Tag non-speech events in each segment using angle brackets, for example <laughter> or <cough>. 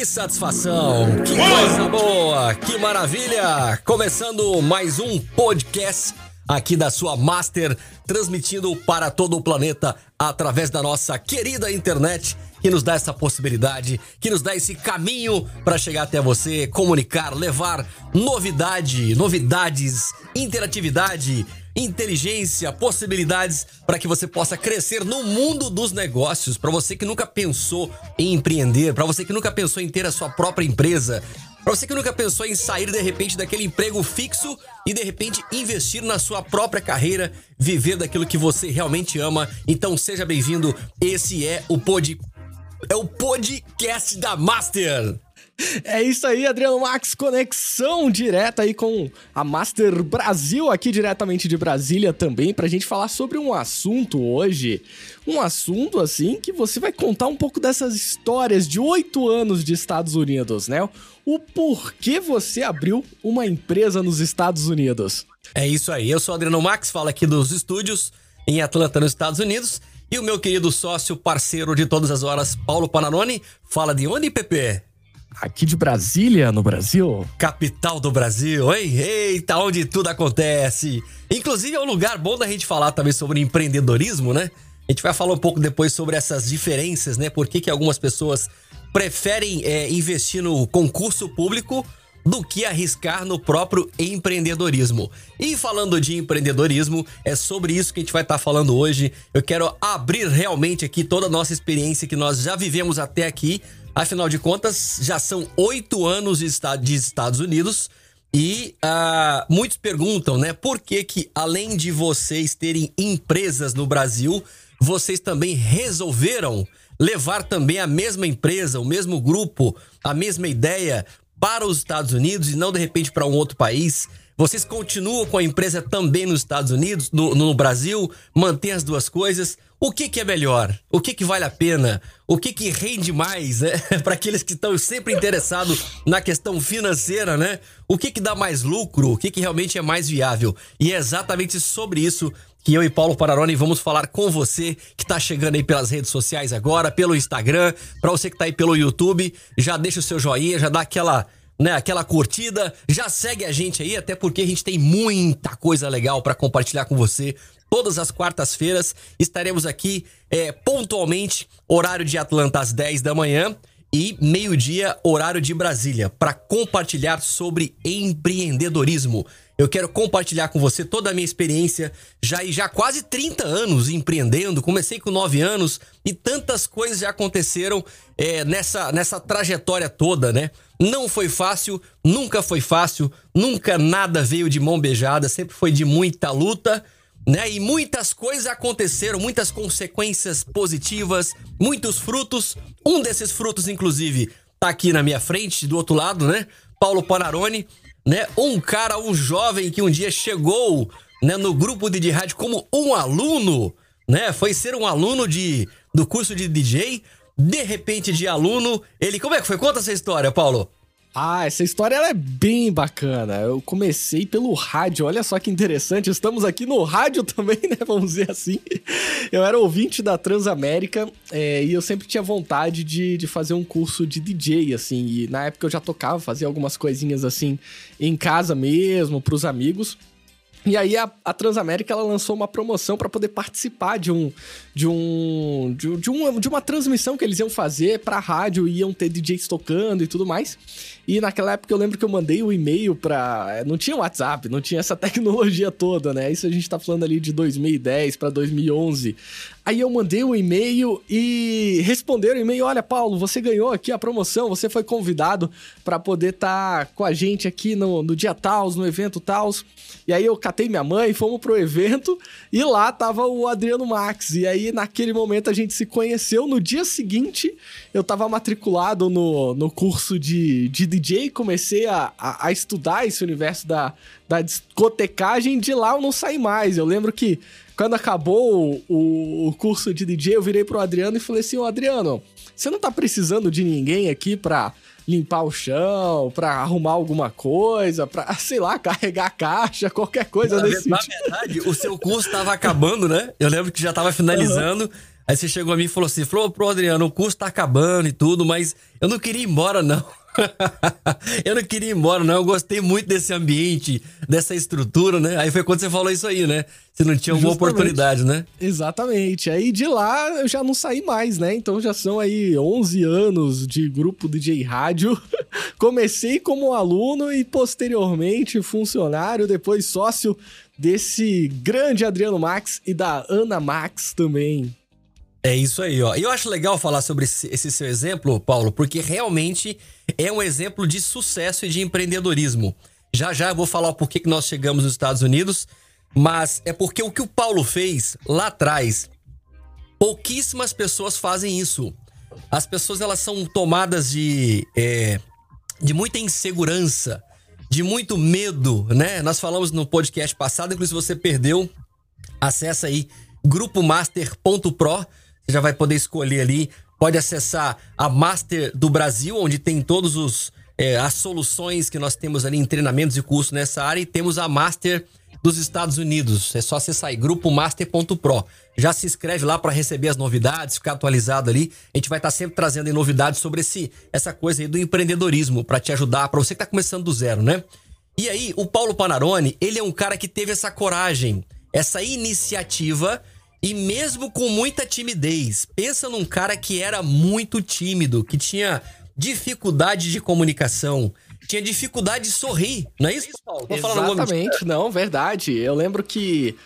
Que satisfação, que coisa boa, que maravilha! Começando mais um podcast aqui da sua Master, transmitindo para todo o planeta através da nossa querida internet, que nos dá essa possibilidade, que nos dá esse caminho para chegar até você, comunicar, levar novidade, novidades, interatividade inteligência, possibilidades para que você possa crescer no mundo dos negócios. Para você que nunca pensou em empreender, para você que nunca pensou em ter a sua própria empresa, para você que nunca pensou em sair de repente daquele emprego fixo e de repente investir na sua própria carreira, viver daquilo que você realmente ama. Então seja bem-vindo. Esse é o pod é o podcast da Master. É isso aí, Adriano Max, conexão direta aí com a Master Brasil, aqui diretamente de Brasília também, pra gente falar sobre um assunto hoje. Um assunto, assim, que você vai contar um pouco dessas histórias de oito anos de Estados Unidos, né? O porquê você abriu uma empresa nos Estados Unidos. É isso aí, eu sou o Adriano Max, falo aqui dos estúdios em Atlanta, nos Estados Unidos. E o meu querido sócio, parceiro de todas as horas, Paulo Panarone, fala de onde, Pepe? Aqui de Brasília, no Brasil. Capital do Brasil, hein? Eita, onde tudo acontece. Inclusive é um lugar bom da gente falar também sobre empreendedorismo, né? A gente vai falar um pouco depois sobre essas diferenças, né? Por que, que algumas pessoas preferem é, investir no concurso público do que arriscar no próprio empreendedorismo. E falando de empreendedorismo, é sobre isso que a gente vai estar tá falando hoje. Eu quero abrir realmente aqui toda a nossa experiência que nós já vivemos até aqui Afinal de contas, já são oito anos de Estados Unidos e uh, muitos perguntam, né, por que que além de vocês terem empresas no Brasil, vocês também resolveram levar também a mesma empresa, o mesmo grupo, a mesma ideia para os Estados Unidos e não de repente para um outro país? Vocês continuam com a empresa também nos Estados Unidos, no, no Brasil, mantém as duas coisas? O que, que é melhor? O que, que vale a pena? O que, que rende mais, né? <laughs> Para aqueles que estão sempre interessados na questão financeira, né? O que, que dá mais lucro? O que, que realmente é mais viável? E é exatamente sobre isso que eu e Paulo Pararoni vamos falar com você que está chegando aí pelas redes sociais agora, pelo Instagram, para você que está aí pelo YouTube, já deixa o seu joinha, já dá aquela né, aquela curtida, já segue a gente aí, até porque a gente tem muita coisa legal para compartilhar com você. Todas as quartas-feiras estaremos aqui é, pontualmente, horário de Atlanta às 10 da manhã e meio-dia, horário de Brasília, para compartilhar sobre empreendedorismo. Eu quero compartilhar com você toda a minha experiência, já já quase 30 anos empreendendo. Comecei com 9 anos e tantas coisas já aconteceram é, nessa, nessa trajetória toda, né? Não foi fácil, nunca foi fácil, nunca nada veio de mão beijada, sempre foi de muita luta, né? E muitas coisas aconteceram, muitas consequências positivas, muitos frutos. Um desses frutos, inclusive, tá aqui na minha frente, do outro lado, né? Paulo Panarone, né? Um cara, um jovem que um dia chegou, né, no grupo de, rádio como um aluno, né? Foi ser um aluno de do curso de DJ, de repente de aluno, ele como é que foi? Conta essa história, Paulo. Ah, essa história é bem bacana. Eu comecei pelo rádio, olha só que interessante. Estamos aqui no rádio <laughs> também, né? Vamos dizer assim. Eu era ouvinte da Transamérica é, e eu sempre tinha vontade de, de fazer um curso de DJ, assim. E na época eu já tocava, fazia algumas coisinhas assim em casa mesmo, pros amigos. E aí a, a, Transamérica ela lançou uma promoção para poder participar de um de um de, de, uma, de uma transmissão que eles iam fazer para rádio, iam ter DJs tocando e tudo mais. E naquela época eu lembro que eu mandei o um e-mail para não tinha WhatsApp, não tinha essa <laughs> tecnologia toda, né? Isso a gente tá falando ali de 2010 para 2011. Aí eu mandei um e-mail e responderam o e-mail: Olha, Paulo, você ganhou aqui a promoção, você foi convidado para poder estar tá com a gente aqui no, no dia Taos, no evento Taos. E aí eu catei minha mãe, fomos pro evento e lá tava o Adriano Max. E aí naquele momento a gente se conheceu. No dia seguinte eu tava matriculado no, no curso de, de DJ, comecei a, a, a estudar esse universo da, da discotecagem. De lá eu não saí mais. Eu lembro que quando acabou o, o curso de DJ, eu virei pro Adriano e falei assim: Ô Adriano, você não tá precisando de ninguém aqui pra limpar o chão, pra arrumar alguma coisa, pra, <laughs> sei lá, carregar a caixa, qualquer coisa na nesse sentido. Na verdade, o seu curso tava acabando, né? Eu lembro que já tava finalizando. Uhum. Aí você chegou a mim e falou assim: falou, pro Adriano, o curso tá acabando e tudo, mas eu não queria ir embora, não. <laughs> eu não queria ir embora, não. Eu gostei muito desse ambiente, dessa estrutura, né? Aí foi quando você falou isso aí, né? Você não tinha alguma oportunidade, né? Exatamente. Aí de lá eu já não saí mais, né? Então já são aí 11 anos de grupo DJ Rádio. <laughs> Comecei como aluno e posteriormente funcionário, depois sócio desse grande Adriano Max e da Ana Max também. É isso aí, ó. E eu acho legal falar sobre esse seu exemplo, Paulo, porque realmente é um exemplo de sucesso e de empreendedorismo. Já já eu vou falar por que nós chegamos nos Estados Unidos, mas é porque o que o Paulo fez lá atrás, pouquíssimas pessoas fazem isso. As pessoas elas são tomadas de, é, de muita insegurança, de muito medo, né? Nós falamos no podcast passado, inclusive se você perdeu, acessa aí grupomaster.pro você já vai poder escolher ali. Pode acessar a Master do Brasil, onde tem todos os é, as soluções que nós temos ali em treinamentos e cursos nessa área. E temos a Master dos Estados Unidos. É só acessar aí, grupomaster.pro. Já se inscreve lá para receber as novidades, ficar atualizado ali. A gente vai estar tá sempre trazendo novidades sobre esse, essa coisa aí do empreendedorismo para te ajudar, para você que está começando do zero, né? E aí, o Paulo Panarone, ele é um cara que teve essa coragem, essa iniciativa e mesmo com muita timidez, pensa num cara que era muito tímido, que tinha dificuldade de comunicação, tinha dificuldade de sorrir, não é isso, Paulo? Exatamente, não, verdade. Eu lembro que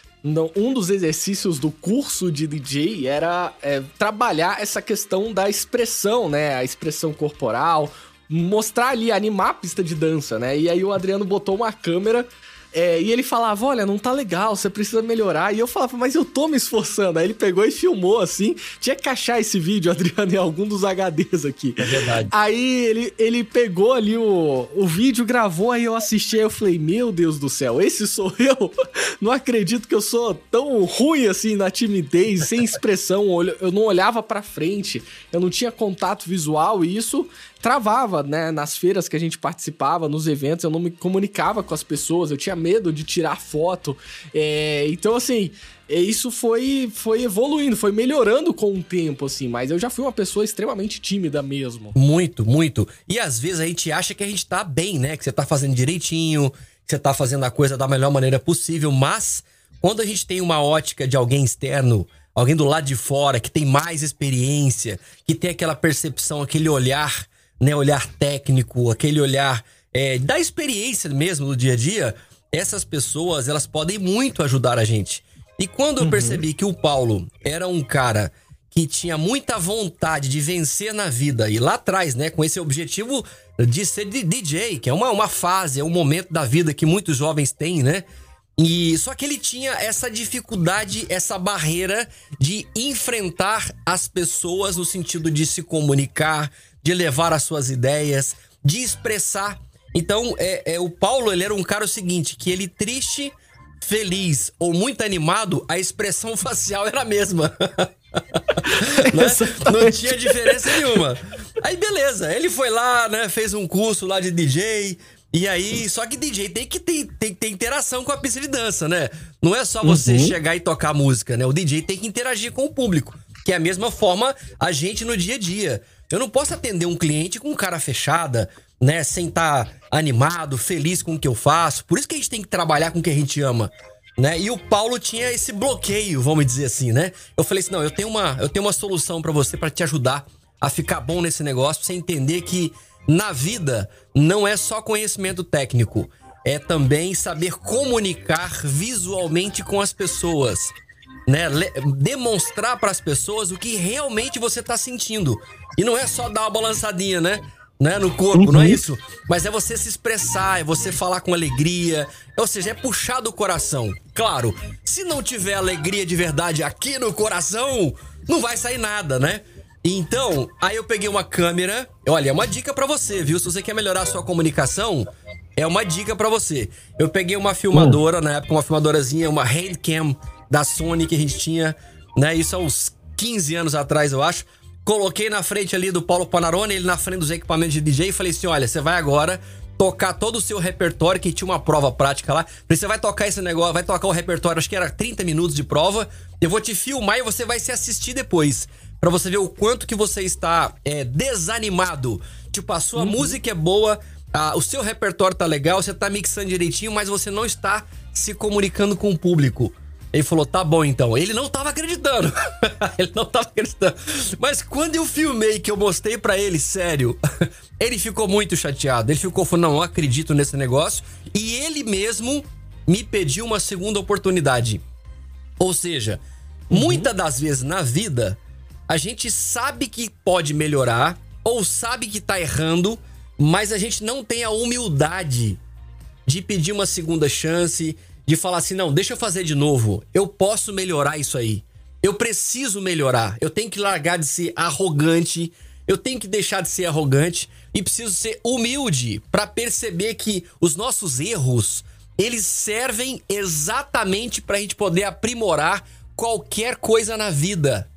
um dos exercícios do curso de DJ era é, trabalhar essa questão da expressão, né? A expressão corporal, mostrar ali, animar a pista de dança, né? E aí o Adriano botou uma câmera é, e ele falava: Olha, não tá legal, você precisa melhorar. E eu falava: Mas eu tô me esforçando. Aí ele pegou e filmou assim. Tinha que achar esse vídeo, <laughs> Adriano, em algum dos HDs aqui. É verdade. Aí ele, ele pegou ali o, o vídeo, gravou. Aí eu assisti. Aí eu falei: Meu Deus do céu, esse sou <laughs> eu. Não acredito que eu sou tão ruim assim na timidez, sem expressão. Eu não olhava pra frente, eu não tinha contato visual. E isso travava, né? Nas feiras que a gente participava, nos eventos, eu não me comunicava com as pessoas, eu tinha medo de tirar foto. É, então, assim, é, isso foi, foi evoluindo, foi melhorando com o tempo, assim, mas eu já fui uma pessoa extremamente tímida mesmo. Muito, muito. E às vezes a gente acha que a gente tá bem, né? Que você tá fazendo direitinho, que você tá fazendo a coisa da melhor maneira possível, mas quando a gente tem uma ótica de alguém externo, alguém do lado de fora, que tem mais experiência, que tem aquela percepção, aquele olhar né, olhar técnico, aquele olhar é, da experiência mesmo do dia a dia, essas pessoas elas podem muito ajudar a gente. E quando eu uhum. percebi que o Paulo era um cara que tinha muita vontade de vencer na vida e lá atrás, né, com esse objetivo de ser DJ, que é uma, uma fase, é um momento da vida que muitos jovens têm, né? E só que ele tinha essa dificuldade, essa barreira de enfrentar as pessoas no sentido de se comunicar, de levar as suas ideias, de expressar. Então, é, é o Paulo, ele era um cara o seguinte, que ele triste, feliz ou muito animado, a expressão <laughs> facial era a mesma. <laughs> né? Não tinha diferença nenhuma. Aí beleza, ele foi lá, né, fez um curso lá de DJ, e aí, só que DJ tem que ter, tem, ter interação com a pista de dança, né? Não é só você uhum. chegar e tocar música, né? O DJ tem que interagir com o público. Que é a mesma forma a gente no dia a dia. Eu não posso atender um cliente com cara fechada, né? Sem estar tá animado, feliz com o que eu faço. Por isso que a gente tem que trabalhar com o que a gente ama. Né? E o Paulo tinha esse bloqueio, vamos dizer assim, né? Eu falei assim: não, eu tenho uma, eu tenho uma solução para você para te ajudar a ficar bom nesse negócio, pra você entender que na vida não é só conhecimento técnico, é também saber comunicar visualmente com as pessoas né, demonstrar para as pessoas o que realmente você tá sentindo. E não é só dar uma balançadinha, né? Né, no corpo, uhum. não é uhum. isso? Mas é você se expressar, é você falar com alegria, ou seja, é puxar do coração. Claro, se não tiver alegria de verdade aqui no coração, não vai sair nada, né? Então, aí eu peguei uma câmera. Olha, é uma dica para você, viu? Se você quer melhorar a sua comunicação, é uma dica para você. Eu peguei uma filmadora, na época, uma filmadorazinha, uma handcam da Sony que a gente tinha, né? Isso há uns 15 anos atrás, eu acho. Coloquei na frente ali do Paulo Panarone, ele na frente dos equipamentos de DJ e falei assim: olha, você vai agora tocar todo o seu repertório, que tinha uma prova prática lá. Você vai tocar esse negócio, vai tocar o repertório, acho que era 30 minutos de prova. Eu vou te filmar e você vai se assistir depois. para você ver o quanto que você está é, desanimado. Tipo, a sua uhum. música é boa, a, o seu repertório tá legal, você tá mixando direitinho, mas você não está se comunicando com o público. Ele falou, tá bom então. Ele não tava acreditando. <laughs> ele não tava acreditando. Mas quando eu filmei, que eu mostrei para ele, sério, <laughs> ele ficou muito chateado. Ele ficou não, não acredito nesse negócio. E ele mesmo me pediu uma segunda oportunidade. Ou seja, uhum. muitas das vezes na vida, a gente sabe que pode melhorar, ou sabe que tá errando, mas a gente não tem a humildade de pedir uma segunda chance, de falar assim: não, deixa eu fazer de novo. Eu posso melhorar isso aí. Eu preciso melhorar. Eu tenho que largar de ser arrogante. Eu tenho que deixar de ser arrogante e preciso ser humilde para perceber que os nossos erros eles servem exatamente para a gente poder aprimorar qualquer coisa na vida.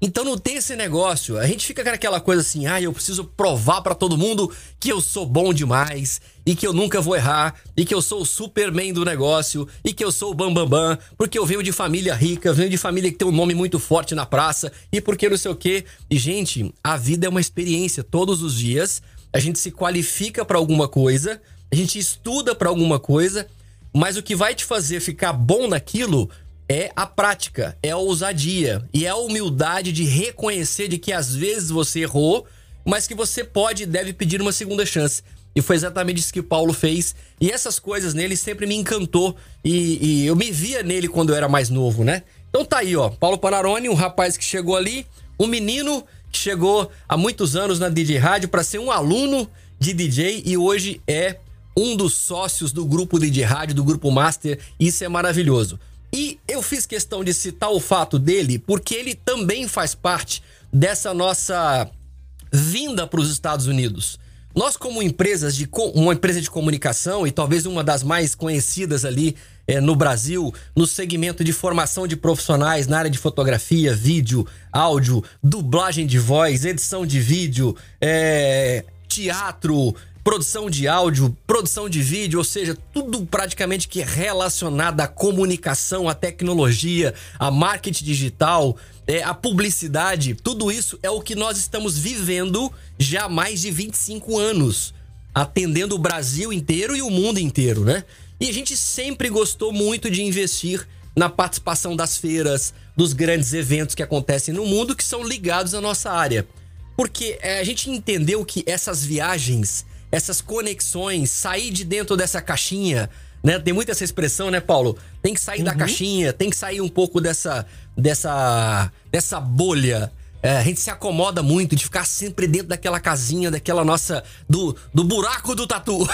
Então não tem esse negócio. A gente fica com aquela coisa assim: ah, eu preciso provar para todo mundo que eu sou bom demais e que eu nunca vou errar e que eu sou o Superman do negócio e que eu sou o Bambambam, bam, bam, porque eu venho de família rica, venho de família que tem um nome muito forte na praça e porque não sei o quê. E, gente, a vida é uma experiência. Todos os dias a gente se qualifica para alguma coisa, a gente estuda para alguma coisa, mas o que vai te fazer ficar bom naquilo é a prática, é a ousadia e é a humildade de reconhecer de que às vezes você errou, mas que você pode e deve pedir uma segunda chance. E foi exatamente isso que Paulo fez. E essas coisas nele sempre me encantou. E, e, eu me via nele quando eu era mais novo, né? Então tá aí, ó. Paulo Panarone, um rapaz que chegou ali, um menino que chegou há muitos anos na DJ Rádio para ser um aluno de DJ e hoje é um dos sócios do grupo DJ Rádio, do grupo Master. Isso é maravilhoso. E eu fiz questão de citar o fato dele porque ele também faz parte dessa nossa vinda para os Estados Unidos. Nós, como empresas de uma empresa de comunicação e talvez uma das mais conhecidas ali é, no Brasil, no segmento de formação de profissionais na área de fotografia, vídeo, áudio, dublagem de voz, edição de vídeo, é, teatro, produção de áudio, produção de vídeo, ou seja, tudo praticamente que é relacionado à comunicação, à tecnologia, a marketing digital, é, a publicidade, tudo isso é o que nós estamos vivendo já há mais de 25 anos, atendendo o Brasil inteiro e o mundo inteiro, né? E a gente sempre gostou muito de investir na participação das feiras, dos grandes eventos que acontecem no mundo que são ligados à nossa área. Porque é, a gente entendeu que essas viagens essas conexões, sair de dentro dessa caixinha, né? Tem muita essa expressão, né, Paulo? Tem que sair uhum. da caixinha, tem que sair um pouco dessa dessa dessa bolha. É, a gente se acomoda muito de ficar sempre dentro daquela casinha, daquela nossa. do, do buraco do tatu.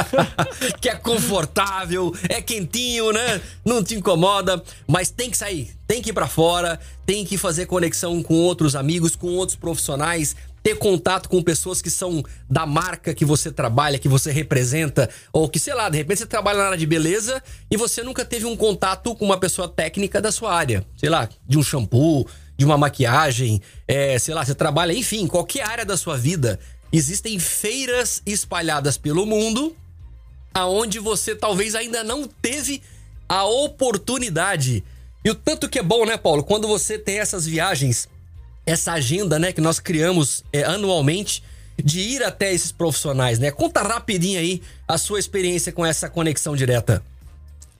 <laughs> que é confortável, é quentinho, né? Não te incomoda, mas tem que sair, tem que ir para fora, tem que fazer conexão com outros amigos, com outros profissionais, ter contato com pessoas que são da marca que você trabalha, que você representa, ou que, sei lá, de repente você trabalha na área de beleza e você nunca teve um contato com uma pessoa técnica da sua área, sei lá, de um shampoo, de uma maquiagem, é, sei lá, você trabalha, enfim, qualquer área da sua vida. Existem feiras espalhadas pelo mundo aonde você talvez ainda não teve a oportunidade. E o tanto que é bom, né, Paulo, quando você tem essas viagens essa agenda, né, que nós criamos é, anualmente de ir até esses profissionais, né? Conta rapidinho aí a sua experiência com essa conexão direta.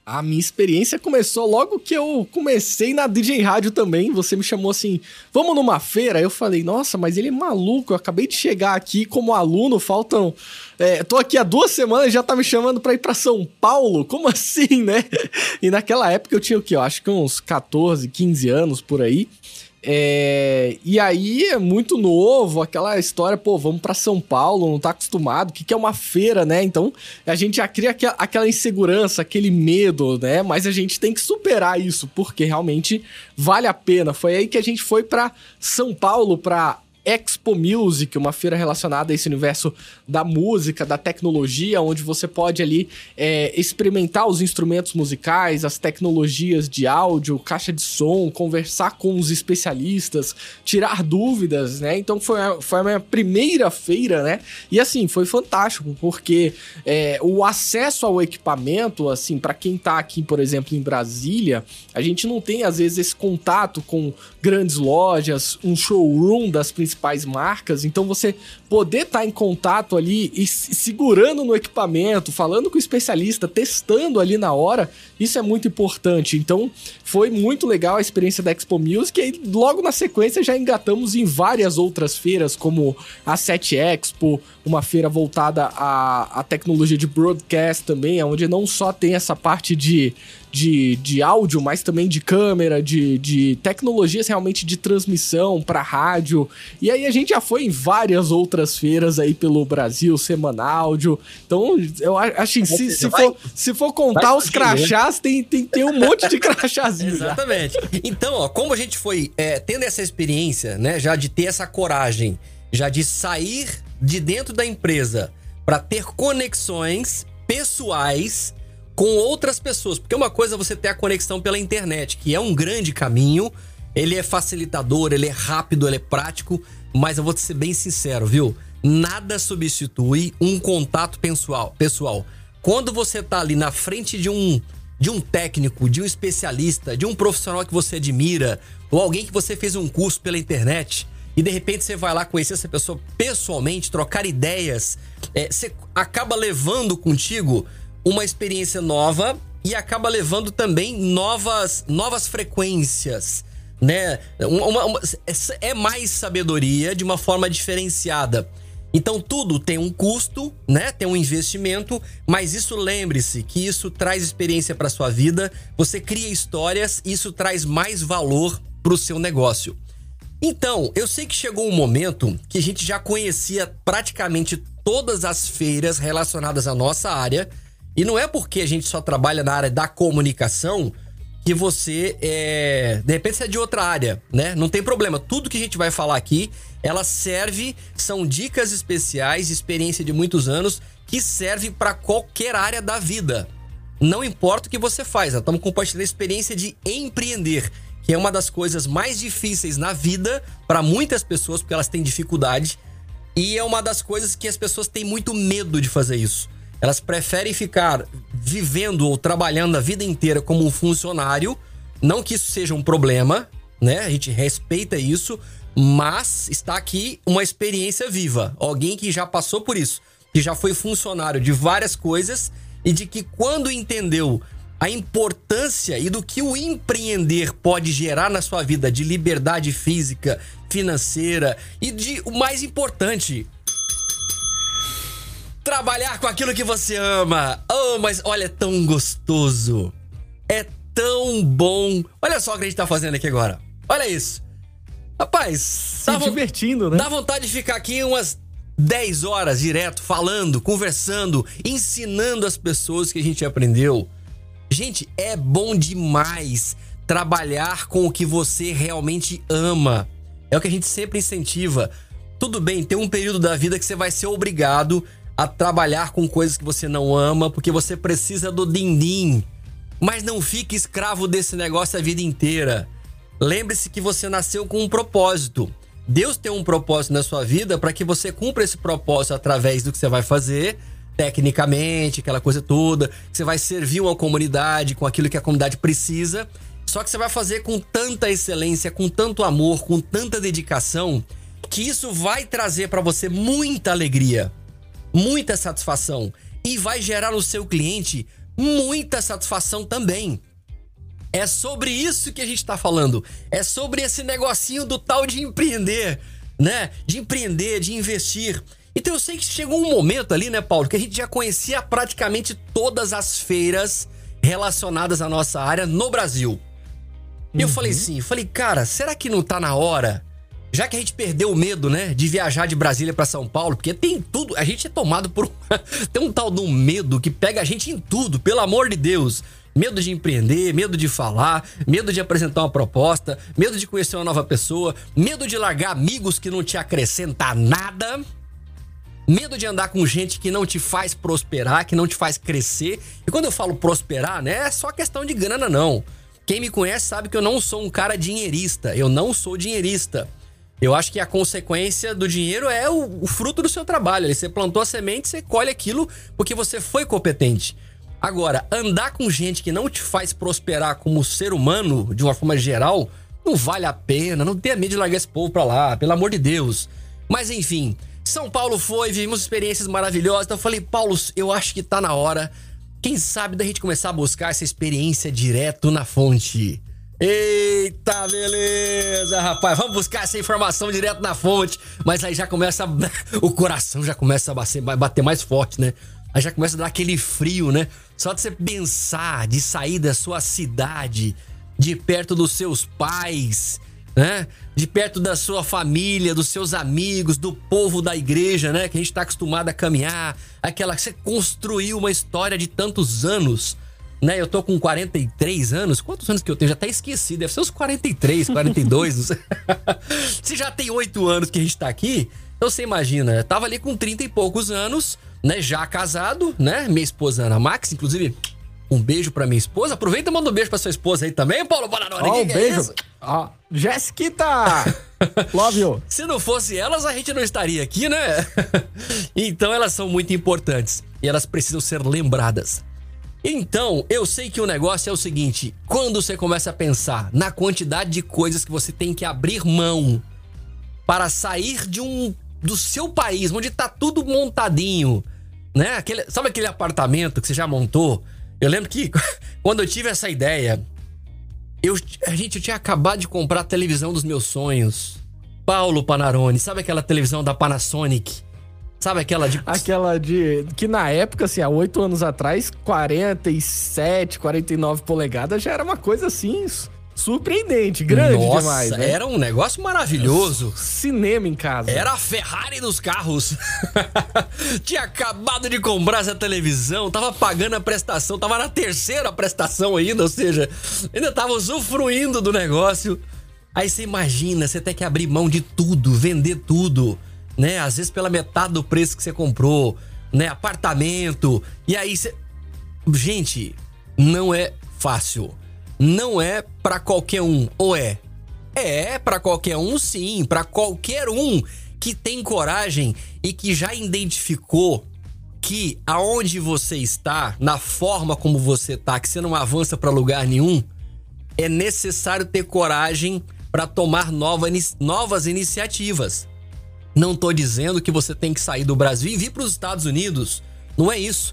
A minha experiência começou logo que eu comecei na DJ Rádio também. Você me chamou assim, vamos numa feira? Eu falei, nossa, mas ele é maluco. Eu acabei de chegar aqui como aluno, faltam. É, tô aqui há duas semanas já tá me chamando pra ir pra São Paulo? Como <laughs> assim, né? E naquela época eu tinha o quê? Eu acho que uns 14, 15 anos por aí. É, e aí é muito novo, aquela história, pô, vamos para São Paulo, não tá acostumado, o que, que é uma feira, né? Então a gente já cria aquela insegurança, aquele medo, né? Mas a gente tem que superar isso, porque realmente vale a pena. Foi aí que a gente foi para São Paulo, para Expo Music, uma feira relacionada a esse universo da música, da tecnologia, onde você pode ali é, experimentar os instrumentos musicais, as tecnologias de áudio, caixa de som, conversar com os especialistas, tirar dúvidas, né? Então foi a, foi a minha primeira feira, né? E assim, foi fantástico, porque é, o acesso ao equipamento, assim, para quem tá aqui, por exemplo, em Brasília, a gente não tem às vezes esse contato com grandes lojas, um showroom das principais marcas, então você poder estar tá em contato ali e segurando no equipamento, falando com o especialista, testando ali na hora, isso é muito importante. Então, foi muito legal a experiência da Expo Music e logo na sequência já engatamos em várias outras feiras, como a 7 Expo, uma feira voltada à, à tecnologia de broadcast também, onde não só tem essa parte de de, de áudio, mas também de câmera, de, de tecnologias realmente de transmissão para rádio. E aí a gente já foi em várias outras feiras aí pelo Brasil, Semana Áudio. Então, eu acho que se, se, for, se for contar os né? crachás, tem, tem ter um monte de crachazinho. Exatamente. Então, ó, como a gente foi é, tendo essa experiência, né, já de ter essa coragem, já de sair de dentro da empresa para ter conexões pessoais com outras pessoas. Porque uma coisa é você ter a conexão pela internet, que é um grande caminho, ele é facilitador, ele é rápido, ele é prático, mas eu vou te ser bem sincero, viu? Nada substitui um contato pessoal. pessoal. Quando você tá ali na frente de um de um técnico, de um especialista, de um profissional que você admira, ou alguém que você fez um curso pela internet, e de repente você vai lá conhecer essa pessoa pessoalmente, trocar ideias, é, você acaba levando contigo uma experiência nova e acaba levando também novas, novas frequências, né? Uma, uma, é mais sabedoria de uma forma diferenciada. Então tudo tem um custo, né? Tem um investimento, mas isso lembre-se que isso traz experiência para sua vida, você cria histórias, isso traz mais valor para o seu negócio. Então, eu sei que chegou um momento que a gente já conhecia praticamente todas as feiras relacionadas à nossa área, e não é porque a gente só trabalha na área da comunicação que você é. De repente você é de outra área, né? Não tem problema. Tudo que a gente vai falar aqui, ela serve, são dicas especiais, experiência de muitos anos, que serve para qualquer área da vida. Não importa o que você faz, nós estamos compartilhando a experiência de empreender, que é uma das coisas mais difíceis na vida para muitas pessoas, porque elas têm dificuldade. E é uma das coisas que as pessoas têm muito medo de fazer isso. Elas preferem ficar vivendo ou trabalhando a vida inteira como um funcionário. Não que isso seja um problema, né? A gente respeita isso, mas está aqui uma experiência viva. Alguém que já passou por isso, que já foi funcionário de várias coisas e de que quando entendeu a importância e do que o empreender pode gerar na sua vida de liberdade física, financeira e de o mais importante, trabalhar com aquilo que você ama. Oh, mas olha, é tão gostoso. É tão bom. Olha só o que a gente tá fazendo aqui agora. Olha isso. Rapaz, se dá divertindo, né? Dá vontade de ficar aqui umas 10 horas direto falando, conversando, ensinando as pessoas que a gente aprendeu. Gente, é bom demais trabalhar com o que você realmente ama. É o que a gente sempre incentiva. Tudo bem, tem um período da vida que você vai ser obrigado a trabalhar com coisas que você não ama, porque você precisa do din-din. Mas não fique escravo desse negócio a vida inteira. Lembre-se que você nasceu com um propósito. Deus tem um propósito na sua vida para que você cumpra esse propósito através do que você vai fazer, tecnicamente, aquela coisa toda. Você vai servir uma comunidade com aquilo que a comunidade precisa. Só que você vai fazer com tanta excelência, com tanto amor, com tanta dedicação, que isso vai trazer para você muita alegria muita satisfação e vai gerar no seu cliente muita satisfação também. É sobre isso que a gente está falando. É sobre esse negocinho do tal de empreender, né? De empreender, de investir. Então eu sei que chegou um momento ali, né, Paulo, que a gente já conhecia praticamente todas as feiras relacionadas à nossa área no Brasil. E eu falei uhum. assim, falei, cara, será que não tá na hora já que a gente perdeu o medo, né, de viajar de Brasília para São Paulo, porque tem tudo, a gente é tomado por <laughs> tem um tal de um medo que pega a gente em tudo, pelo amor de Deus. medo de empreender, medo de falar, medo de apresentar uma proposta, medo de conhecer uma nova pessoa, medo de largar amigos que não te acrescentam nada, medo de andar com gente que não te faz prosperar, que não te faz crescer. E quando eu falo prosperar, né, é só questão de grana não. Quem me conhece sabe que eu não sou um cara dinheirista, eu não sou dinheirista. Eu acho que a consequência do dinheiro é o, o fruto do seu trabalho. Você plantou a semente, você colhe aquilo porque você foi competente. Agora, andar com gente que não te faz prosperar como ser humano, de uma forma geral, não vale a pena. Não tenha medo de largar esse povo pra lá, pelo amor de Deus. Mas enfim, São Paulo foi, vivemos experiências maravilhosas. Então eu falei, Paulo, eu acho que tá na hora, quem sabe, da gente começar a buscar essa experiência direto na fonte. Eita, beleza, rapaz. Vamos buscar essa informação direto na fonte. Mas aí já começa. <laughs> O coração já começa a bater, mais forte, né? Aí já começa a dar aquele frio, né? Só de você pensar de sair da sua cidade, de perto dos seus pais, né? De perto da sua família, dos seus amigos, do povo da igreja, né? Que a gente tá acostumado a caminhar. Aquela que você construiu uma história de tantos anos né? Eu tô com 43 anos. Quantos anos que eu tenho? Já até esqueci. Deve ser uns 43, 42. não sei. <laughs> Se já tem 8 anos que a gente tá aqui, então você imagina, eu tava ali com 30 e poucos anos, né? Já casado, né? Minha esposa Ana Max, inclusive. Um beijo pra minha esposa. Aproveita e manda um beijo pra sua esposa aí também, Paulo Bananoni. Ó, um beijo. Ó, é Jéssica! <laughs> Love you. Se não fosse elas, a gente não estaria aqui, né? <laughs> então elas são muito importantes e elas precisam ser lembradas. Então, eu sei que o negócio é o seguinte: quando você começa a pensar na quantidade de coisas que você tem que abrir mão para sair de um do seu país, onde tá tudo montadinho, né? Aquele, sabe aquele apartamento que você já montou? Eu lembro que <laughs> quando eu tive essa ideia, eu, a gente eu tinha acabado de comprar a televisão dos meus sonhos. Paulo Panarone, sabe aquela televisão da Panasonic? Sabe aquela de. Aquela de. Que na época, assim, há oito anos atrás, 47, 49 polegadas já era uma coisa assim. Surpreendente, grande Nossa, demais. Né? Era um negócio maravilhoso. Cinema em casa. Era a Ferrari dos carros. <laughs> Tinha acabado de comprar essa televisão, tava pagando a prestação, tava na terceira prestação ainda, ou seja, ainda tava usufruindo do negócio. Aí você imagina, você tem que abrir mão de tudo, vender tudo né? Às vezes pela metade do preço que você comprou, né? Apartamento. E aí você. Gente, não é fácil. Não é para qualquer um. Ou é? É para qualquer um, sim. Para qualquer um que tem coragem e que já identificou que aonde você está, na forma como você tá, que você não avança para lugar nenhum, é necessário ter coragem para tomar nova, novas iniciativas. Não tô dizendo que você tem que sair do Brasil e vir para os Estados Unidos. Não é isso.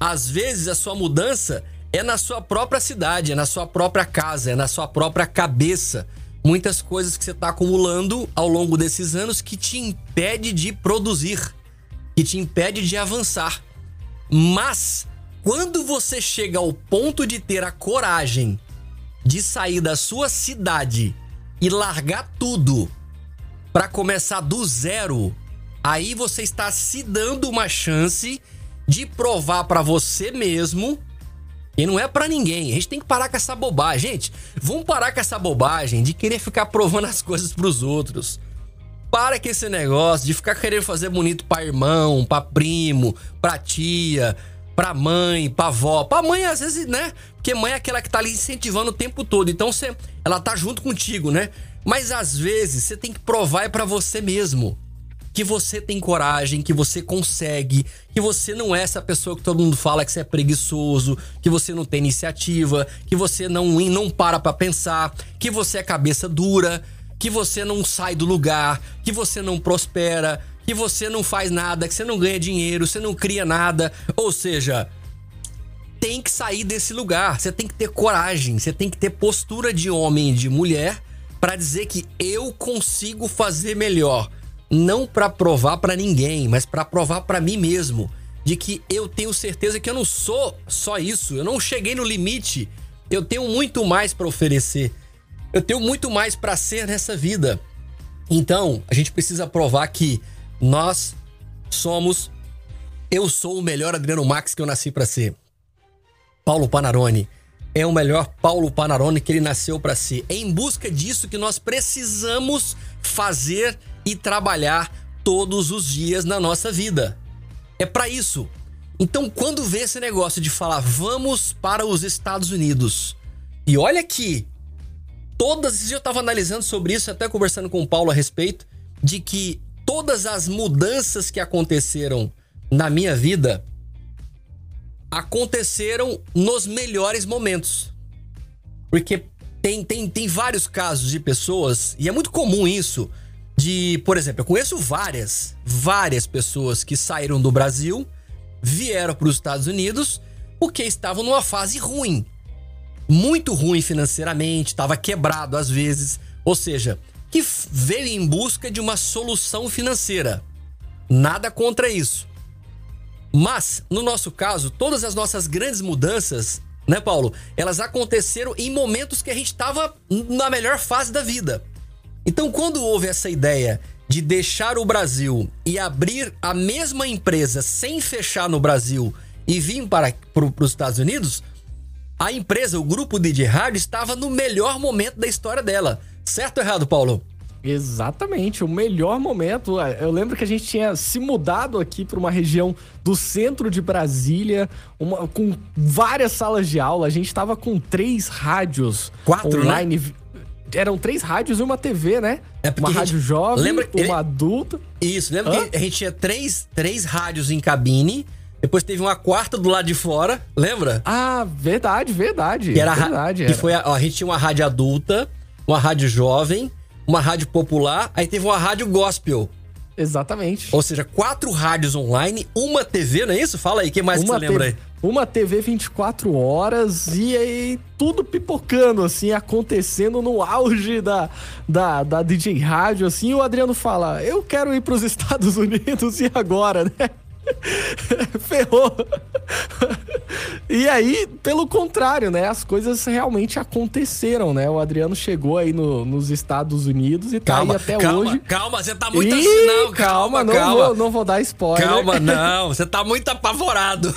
Às vezes a sua mudança é na sua própria cidade, é na sua própria casa, é na sua própria cabeça. Muitas coisas que você está acumulando ao longo desses anos que te impede de produzir, que te impede de avançar. Mas quando você chega ao ponto de ter a coragem de sair da sua cidade e largar tudo para começar do zero, aí você está se dando uma chance de provar para você mesmo e não é para ninguém. A gente tem que parar com essa bobagem, gente. Vamos parar com essa bobagem de querer ficar provando as coisas para os outros. Para com esse negócio de ficar querendo fazer bonito para irmão, para primo, para tia, para mãe, para avó. Para mãe às vezes, né? Porque mãe é aquela que tá ali incentivando o tempo todo. Então você, ela tá junto contigo, né? Mas às vezes você tem que provar para você mesmo que você tem coragem, que você consegue, que você não é essa pessoa que todo mundo fala que você é preguiçoso, que você não tem iniciativa, que você não não para para pensar, que você é cabeça dura, que você não sai do lugar, que você não prospera, que você não faz nada, que você não ganha dinheiro, você não cria nada, ou seja, tem que sair desse lugar, você tem que ter coragem, você tem que ter postura de homem e de mulher para dizer que eu consigo fazer melhor, não para provar para ninguém, mas para provar para mim mesmo de que eu tenho certeza que eu não sou só isso, eu não cheguei no limite, eu tenho muito mais para oferecer. Eu tenho muito mais para ser nessa vida. Então, a gente precisa provar que nós somos eu sou o melhor Adriano Max que eu nasci para ser. Paulo Panarone é o melhor Paulo Panarone que ele nasceu para ser. É em busca disso que nós precisamos fazer e trabalhar todos os dias na nossa vida. É para isso. Então, quando vê esse negócio de falar vamos para os Estados Unidos, e olha que todas, eu estava analisando sobre isso, até conversando com o Paulo a respeito, de que todas as mudanças que aconteceram na minha vida aconteceram nos melhores momentos. Porque tem, tem, tem vários casos de pessoas, e é muito comum isso, de, por exemplo, eu conheço várias, várias pessoas que saíram do Brasil, vieram para os Estados Unidos porque estavam numa fase ruim. Muito ruim financeiramente, estava quebrado às vezes, ou seja, que veio em busca de uma solução financeira. Nada contra isso. Mas, no nosso caso, todas as nossas grandes mudanças, né, Paulo? Elas aconteceram em momentos que a gente estava na melhor fase da vida. Então, quando houve essa ideia de deixar o Brasil e abrir a mesma empresa sem fechar no Brasil e vir para, para, os Estados Unidos, a empresa, o grupo DJ Hard, estava no melhor momento da história dela. Certo ou errado, Paulo? Exatamente, o melhor momento. Eu lembro que a gente tinha se mudado aqui para uma região do centro de Brasília, uma, com várias salas de aula. A gente estava com três rádios Quatro, né? online. Né? Eram três rádios e uma TV, né? É uma rádio gente, jovem, lembra, uma ele, adulta. Isso, lembra Hã? que a gente tinha três, três rádios em cabine. Depois teve uma quarta do lado de fora, lembra? Ah, verdade, verdade. Que era verdade, que era. foi a, a gente tinha uma rádio adulta, uma rádio jovem uma rádio popular, aí teve uma rádio gospel. Exatamente. Ou seja, quatro rádios online, uma TV, não é isso? Fala aí, quem mais uma que você lembra aí? Uma TV 24 horas e aí tudo pipocando, assim, acontecendo no auge da, da, da DJ Rádio, assim. E o Adriano fala: Eu quero ir para os Estados <laughs> Unidos e agora, né? <laughs> Ferrou. e aí, pelo contrário, né? As coisas realmente aconteceram, né? O Adriano chegou aí no, nos Estados Unidos e calma, tá aí até calma, hoje. Calma, você tá muito assim, não. Calma, calma, não, calma. Vou, não vou dar spoiler. Calma, <laughs> não. Você tá muito apavorado.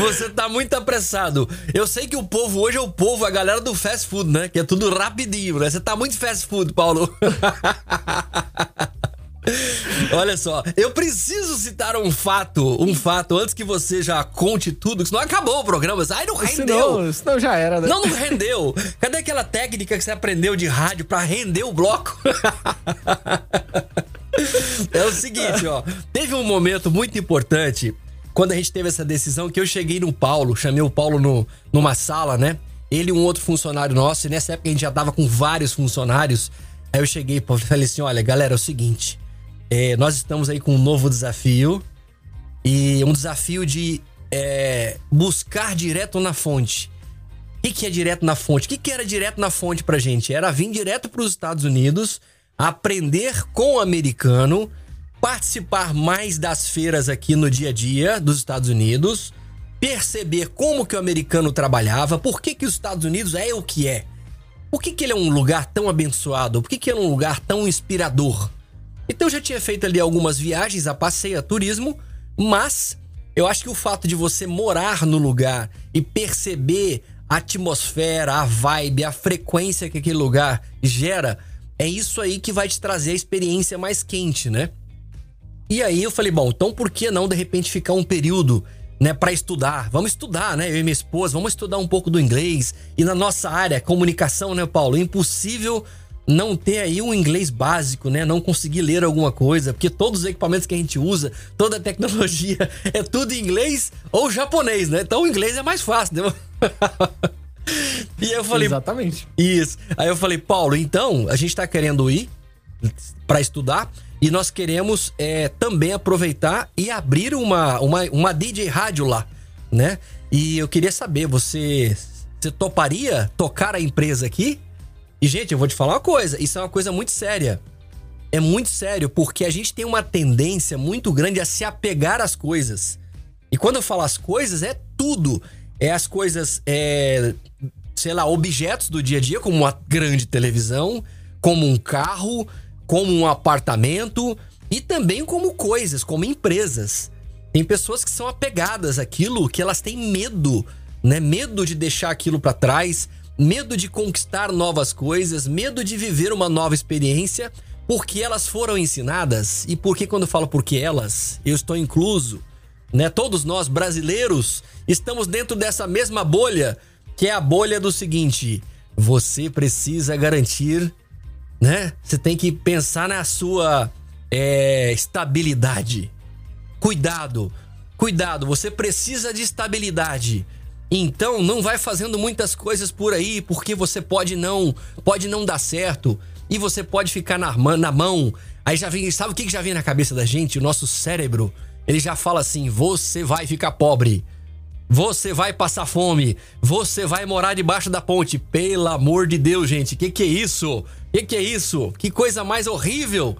Você tá muito apressado. Eu sei que o povo hoje é o povo, a galera do fast food, né? Que é tudo rapidinho, né? Você tá muito fast food, Paulo. <laughs> Olha só, eu preciso citar um fato, um fato, antes que você já conte tudo, senão acabou o programa. Ai, não rendeu. Senão, senão já era, né? Não, não rendeu. Cadê aquela técnica que você aprendeu de rádio para render o bloco? é o seguinte, ó. Teve um momento muito importante quando a gente teve essa decisão que eu cheguei no Paulo, chamei o Paulo no, numa sala, né? Ele e um outro funcionário nosso, e nessa época a gente já tava com vários funcionários. Aí eu cheguei e falei assim: olha, galera, é o seguinte. É, nós estamos aí com um novo desafio e um desafio de é, buscar direto na fonte. O que, que é direto na fonte? O que, que era direto na fonte pra gente? Era vir direto para os Estados Unidos, aprender com o americano, participar mais das feiras aqui no dia a dia dos Estados Unidos, perceber como que o americano trabalhava, por que, que os Estados Unidos é o que é. Por que, que ele é um lugar tão abençoado? Por que, que ele é um lugar tão inspirador? Então eu já tinha feito ali algumas viagens a passeio, a turismo, mas eu acho que o fato de você morar no lugar e perceber a atmosfera, a vibe, a frequência que aquele lugar gera, é isso aí que vai te trazer a experiência mais quente, né? E aí eu falei, bom, então por que não de repente ficar um período, né, para estudar? Vamos estudar, né? Eu e minha esposa, vamos estudar um pouco do inglês. E na nossa área, comunicação, né, Paulo? É impossível não ter aí um inglês básico, né? Não conseguir ler alguma coisa, porque todos os equipamentos que a gente usa, toda a tecnologia <laughs> é tudo em inglês ou japonês, né? Então o inglês é mais fácil, né? <laughs> e eu falei. Exatamente. Isso. Aí eu falei, Paulo, então a gente tá querendo ir para estudar e nós queremos é, também aproveitar e abrir uma, uma, uma DJ rádio lá, né? E eu queria saber, você, você toparia tocar a empresa aqui? E, gente, eu vou te falar uma coisa: isso é uma coisa muito séria. É muito sério, porque a gente tem uma tendência muito grande a se apegar às coisas. E quando eu falo as coisas, é tudo. É as coisas, é, sei lá, objetos do dia a dia, como uma grande televisão, como um carro, como um apartamento e também como coisas, como empresas. Tem pessoas que são apegadas àquilo, que elas têm medo, né? Medo de deixar aquilo para trás, medo de conquistar novas coisas, medo de viver uma nova experiência, porque elas foram ensinadas e porque quando eu falo porque elas, eu estou incluso, né? Todos nós brasileiros estamos dentro dessa mesma bolha, que é a bolha do seguinte: você precisa garantir, né? Você tem que pensar na sua é, estabilidade. Cuidado, cuidado, você precisa de estabilidade. Então não vai fazendo muitas coisas por aí, porque você pode não, pode não dar certo e você pode ficar na, na mão. Aí já vem, sabe o que já vem na cabeça da gente? O nosso cérebro, ele já fala assim: você vai ficar pobre. Você vai passar fome, você vai morar debaixo da ponte. Pelo amor de Deus, gente, que que é isso? Que que é isso? Que coisa mais horrível!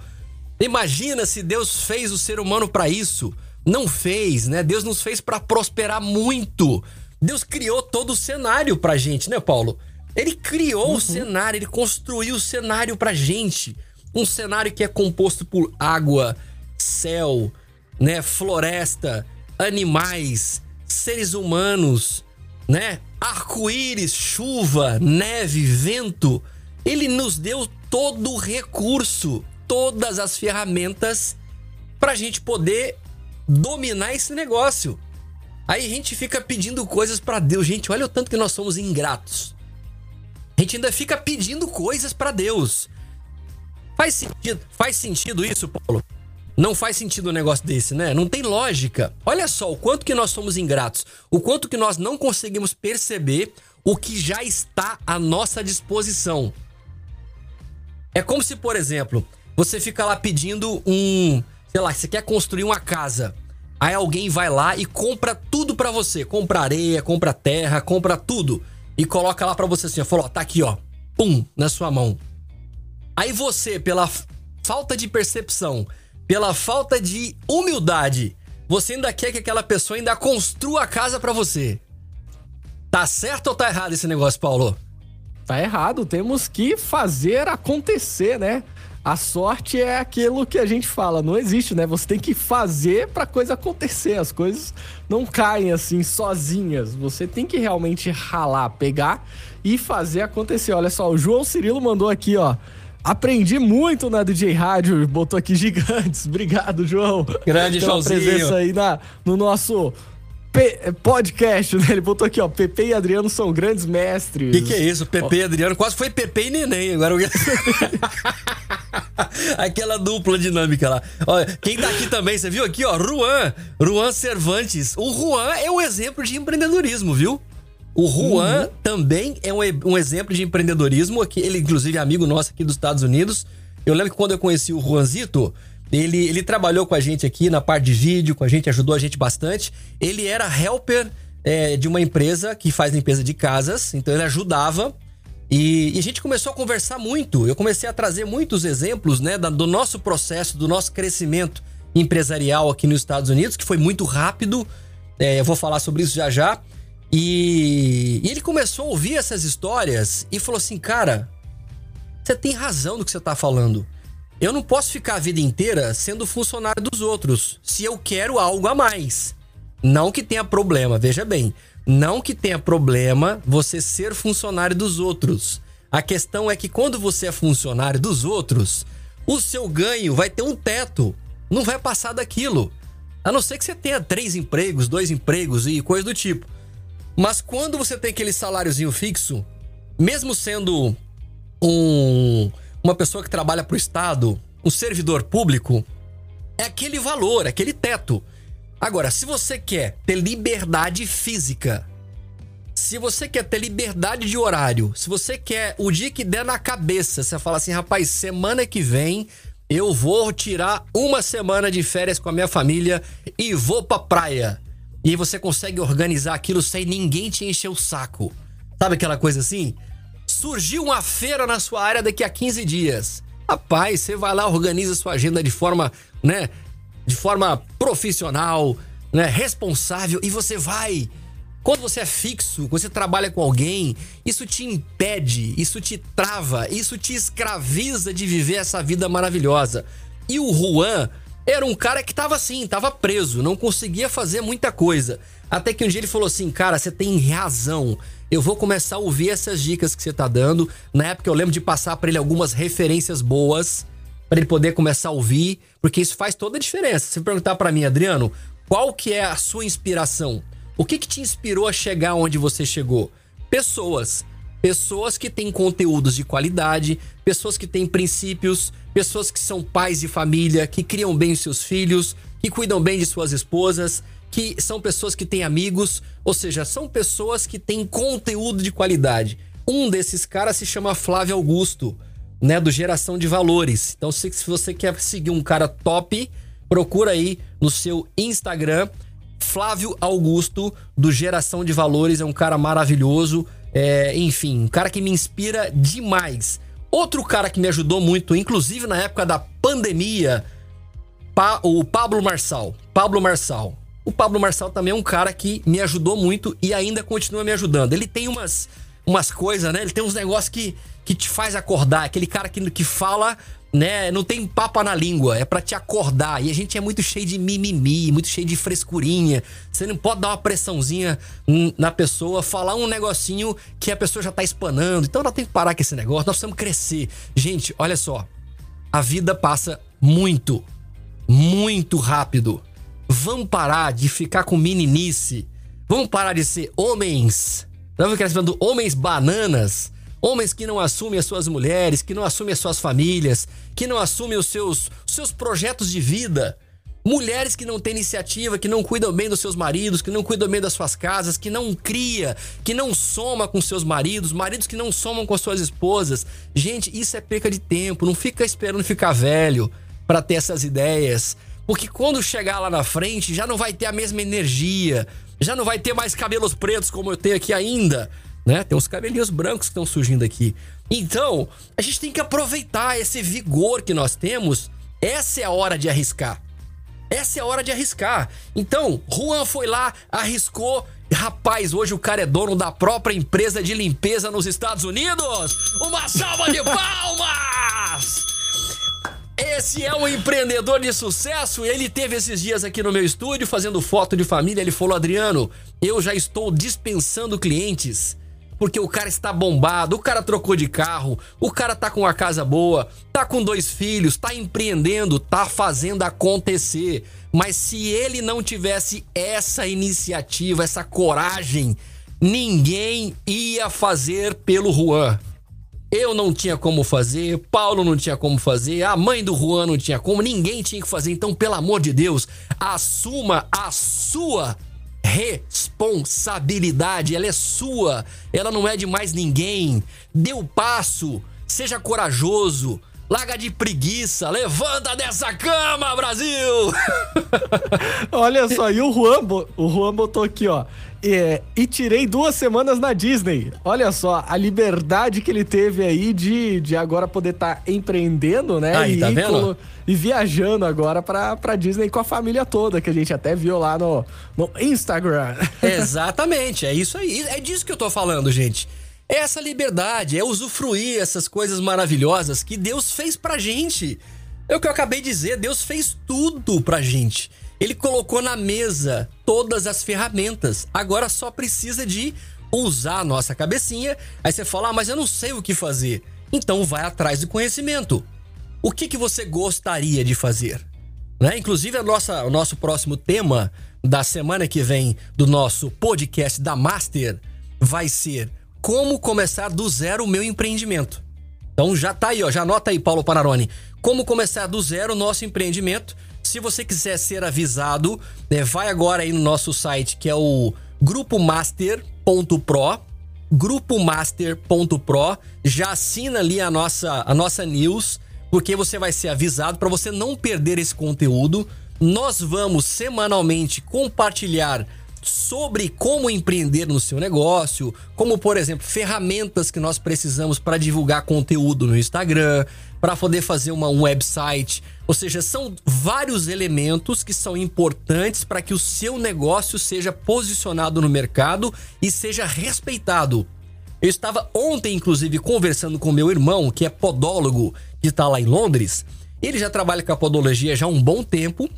Imagina se Deus fez o ser humano para isso. Não fez, né? Deus nos fez para prosperar muito. Deus criou todo o cenário pra gente, né, Paulo? Ele criou uhum. o cenário, ele construiu o cenário pra gente. Um cenário que é composto por água, céu, né, floresta, animais, seres humanos, né? Arco-íris, chuva, neve, vento. Ele nos deu todo o recurso, todas as ferramentas pra gente poder dominar esse negócio. Aí a gente fica pedindo coisas para Deus. Gente, olha o tanto que nós somos ingratos. A gente ainda fica pedindo coisas para Deus. Faz sentido, faz sentido isso, Paulo? Não faz sentido um negócio desse, né? Não tem lógica. Olha só o quanto que nós somos ingratos, o quanto que nós não conseguimos perceber o que já está à nossa disposição. É como se, por exemplo, você fica lá pedindo um, sei lá, você quer construir uma casa. Aí alguém vai lá e compra tudo para você. Compra areia, compra terra, compra tudo. E coloca lá para você assim, ó. Falou, ó, tá aqui, ó. Pum, na sua mão. Aí você, pela falta de percepção, pela falta de humildade, você ainda quer que aquela pessoa ainda construa a casa para você. Tá certo ou tá errado esse negócio, Paulo? Tá errado, temos que fazer acontecer, né? A sorte é aquilo que a gente fala, não existe, né? Você tem que fazer pra coisa acontecer. As coisas não caem assim sozinhas. Você tem que realmente ralar, pegar e fazer acontecer. Olha só, o João Cirilo mandou aqui, ó. Aprendi muito na DJ Rádio, botou aqui gigantes. <laughs> Obrigado, João. Grande Joãozinho. presença aí na, no nosso Podcast, né? Ele botou aqui, ó. Pepe e Adriano são grandes mestres. O que, que, é isso? Pepe e Adriano quase foi Pepe e Neném. Agora. <laughs> Aquela dupla dinâmica lá. Olha, quem tá aqui também, você viu aqui, ó? Ruan. Ruan Cervantes. O Juan é um exemplo de empreendedorismo, viu? O Juan uhum. também é um, um, exemplo de empreendedorismo. Ele, inclusive, é amigo nosso aqui dos Estados Unidos. Eu lembro que quando eu conheci o Juanzito, ele, ele trabalhou com a gente aqui na parte de vídeo, com a gente, ajudou a gente bastante. Ele era helper é, de uma empresa que faz limpeza de casas, então ele ajudava. E, e, a gente começou a conversar muito. Eu comecei a trazer muitos exemplos né, da, do nosso processo, do nosso crescimento empresarial aqui nos Estados Unidos, que foi muito rápido. É, eu vou falar sobre isso já já. E, e ele começou a ouvir essas histórias e falou assim: Cara, você tem razão no que você está falando. Eu não posso ficar a vida inteira sendo funcionário dos outros se eu quero algo a mais. Não que tenha problema, veja bem. Não que tenha problema você ser funcionário dos outros. A questão é que quando você é funcionário dos outros, o seu ganho vai ter um teto. Não vai passar daquilo. A não ser que você tenha três empregos, dois empregos e coisa do tipo. Mas quando você tem aquele saláriozinho fixo, mesmo sendo um uma pessoa que trabalha para o Estado, um servidor público, é aquele valor, é aquele teto. Agora, se você quer ter liberdade física, se você quer ter liberdade de horário, se você quer o dia que der na cabeça, você fala assim, rapaz, semana que vem eu vou tirar uma semana de férias com a minha família e vou pra praia. E você consegue organizar aquilo sem ninguém te encher o saco. Sabe aquela coisa assim? Surgiu uma feira na sua área daqui a 15 dias. Rapaz, você vai lá, organiza sua agenda de forma, né, de forma profissional, né, responsável e você vai. Quando você é fixo, quando você trabalha com alguém, isso te impede, isso te trava, isso te escraviza de viver essa vida maravilhosa. E o Juan era um cara que tava assim, tava preso, não conseguia fazer muita coisa. Até que um dia ele falou assim: Cara, você tem razão. Eu vou começar a ouvir essas dicas que você tá dando. Na época eu lembro de passar para ele algumas referências boas para ele poder começar a ouvir, porque isso faz toda a diferença. Se perguntar para mim, Adriano, qual que é a sua inspiração? O que que te inspirou a chegar onde você chegou? Pessoas. Pessoas que têm conteúdos de qualidade, pessoas que têm princípios, pessoas que são pais de família, que criam bem os seus filhos, que cuidam bem de suas esposas, que são pessoas que têm amigos, ou seja, são pessoas que têm conteúdo de qualidade. Um desses caras se chama Flávio Augusto, né, do Geração de Valores. Então, se, se você quer seguir um cara top, procura aí no seu Instagram, Flávio Augusto, do Geração de Valores, é um cara maravilhoso. É, enfim, um cara que me inspira demais. Outro cara que me ajudou muito, inclusive na época da pandemia, pa, o Pablo Marçal. Pablo Marçal. O Pablo Marçal também é um cara que me ajudou muito e ainda continua me ajudando. Ele tem umas, umas coisas, né? Ele tem uns negócios que, que te faz acordar. Aquele cara que, que fala né? Não tem papa na língua, é para te acordar. E a gente é muito cheio de mimimi, muito cheio de frescurinha. Você não pode dar uma pressãozinha na pessoa, falar um negocinho que a pessoa já tá espanando. Então ela tem que parar com esse negócio, nós precisamos crescer. Gente, olha só. A vida passa muito, muito rápido. Vamos parar de ficar com meninice. Vamos parar de ser homens. Não ficar falando homens bananas Homens que não assumem as suas mulheres, que não assumem as suas famílias, que não assumem os seus, seus projetos de vida. Mulheres que não têm iniciativa, que não cuidam bem dos seus maridos, que não cuidam bem das suas casas, que não cria, que não soma com seus maridos, maridos que não somam com as suas esposas. Gente, isso é perca de tempo. Não fica esperando ficar velho para ter essas ideias. Porque quando chegar lá na frente, já não vai ter a mesma energia, já não vai ter mais cabelos pretos como eu tenho aqui ainda né? Tem uns cabelinhos brancos que estão surgindo aqui. Então, a gente tem que aproveitar esse vigor que nós temos. Essa é a hora de arriscar. Essa é a hora de arriscar. Então, Juan foi lá, arriscou. Rapaz, hoje o cara é dono da própria empresa de limpeza nos Estados Unidos. Uma salva de palmas! Esse é um empreendedor de sucesso. Ele teve esses dias aqui no meu estúdio fazendo foto de família. Ele falou: Adriano, eu já estou dispensando clientes porque o cara está bombado, o cara trocou de carro, o cara tá com uma casa boa, tá com dois filhos, tá empreendendo, tá fazendo acontecer. Mas se ele não tivesse essa iniciativa, essa coragem, ninguém ia fazer pelo Juan. Eu não tinha como fazer, Paulo não tinha como fazer, a mãe do Juan não tinha como, ninguém tinha que fazer. Então, pelo amor de Deus, assuma a sua responsabilidade, ela é sua, ela não é de mais ninguém. Dê o passo, seja corajoso, larga de preguiça, levanta dessa cama, Brasil! <laughs> Olha só, e o Juan, o Juan botou aqui, ó. É, e tirei duas semanas na Disney. Olha só, a liberdade que ele teve aí de, de agora poder estar tá empreendendo, né? Aí, e, tá vendo? e viajando agora pra, pra Disney com a família toda, que a gente até viu lá no, no Instagram. Exatamente, é isso aí. É disso que eu tô falando, gente. É essa liberdade, é usufruir essas coisas maravilhosas que Deus fez pra gente. É o que eu acabei de dizer, Deus fez tudo pra gente. Ele colocou na mesa todas as ferramentas. Agora só precisa de usar a nossa cabecinha. Aí você fala, ah, mas eu não sei o que fazer. Então vai atrás do conhecimento. O que, que você gostaria de fazer? Né? Inclusive, a nossa, o nosso próximo tema da semana que vem do nosso podcast da Master vai ser como começar do zero o meu empreendimento. Então já tá aí, ó, já anota aí, Paulo Panarone. Como começar do zero o nosso empreendimento. Se você quiser ser avisado, né, vai agora aí no nosso site que é o grupomaster.pro grupomaster.pro, já assina ali a nossa a nossa news, porque você vai ser avisado para você não perder esse conteúdo. Nós vamos semanalmente compartilhar sobre como empreender no seu negócio, como por exemplo, ferramentas que nós precisamos para divulgar conteúdo no Instagram, para poder fazer uma, um website. Ou seja, são vários elementos que são importantes para que o seu negócio seja posicionado no mercado e seja respeitado. Eu estava ontem, inclusive, conversando com meu irmão, que é podólogo, que está lá em Londres, Ele já trabalha com a podologia já há um bom tempo.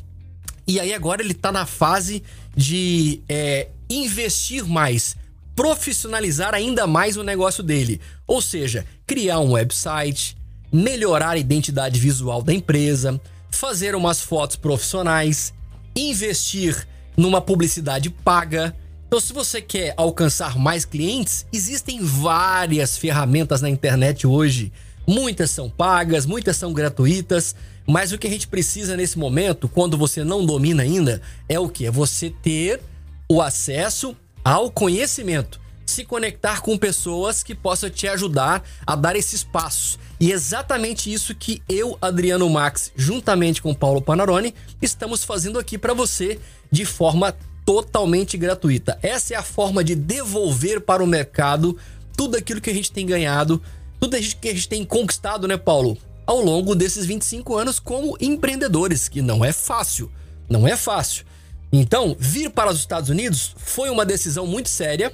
E aí agora ele tá na fase de é, investir mais, profissionalizar ainda mais o negócio dele. Ou seja, criar um website, melhorar a identidade visual da empresa, fazer umas fotos profissionais, investir numa publicidade paga. Então, se você quer alcançar mais clientes, existem várias ferramentas na internet hoje. Muitas são pagas, muitas são gratuitas, mas o que a gente precisa nesse momento, quando você não domina ainda, é o que? É você ter o acesso ao conhecimento se conectar com pessoas que possam te ajudar a dar esses passos. E é exatamente isso que eu, Adriano Max, juntamente com Paulo Panarone, estamos fazendo aqui para você de forma totalmente gratuita. Essa é a forma de devolver para o mercado tudo aquilo que a gente tem ganhado, tudo que a gente tem conquistado, né, Paulo? Ao longo desses 25 anos como empreendedores, que não é fácil. Não é fácil. Então, vir para os Estados Unidos foi uma decisão muito séria,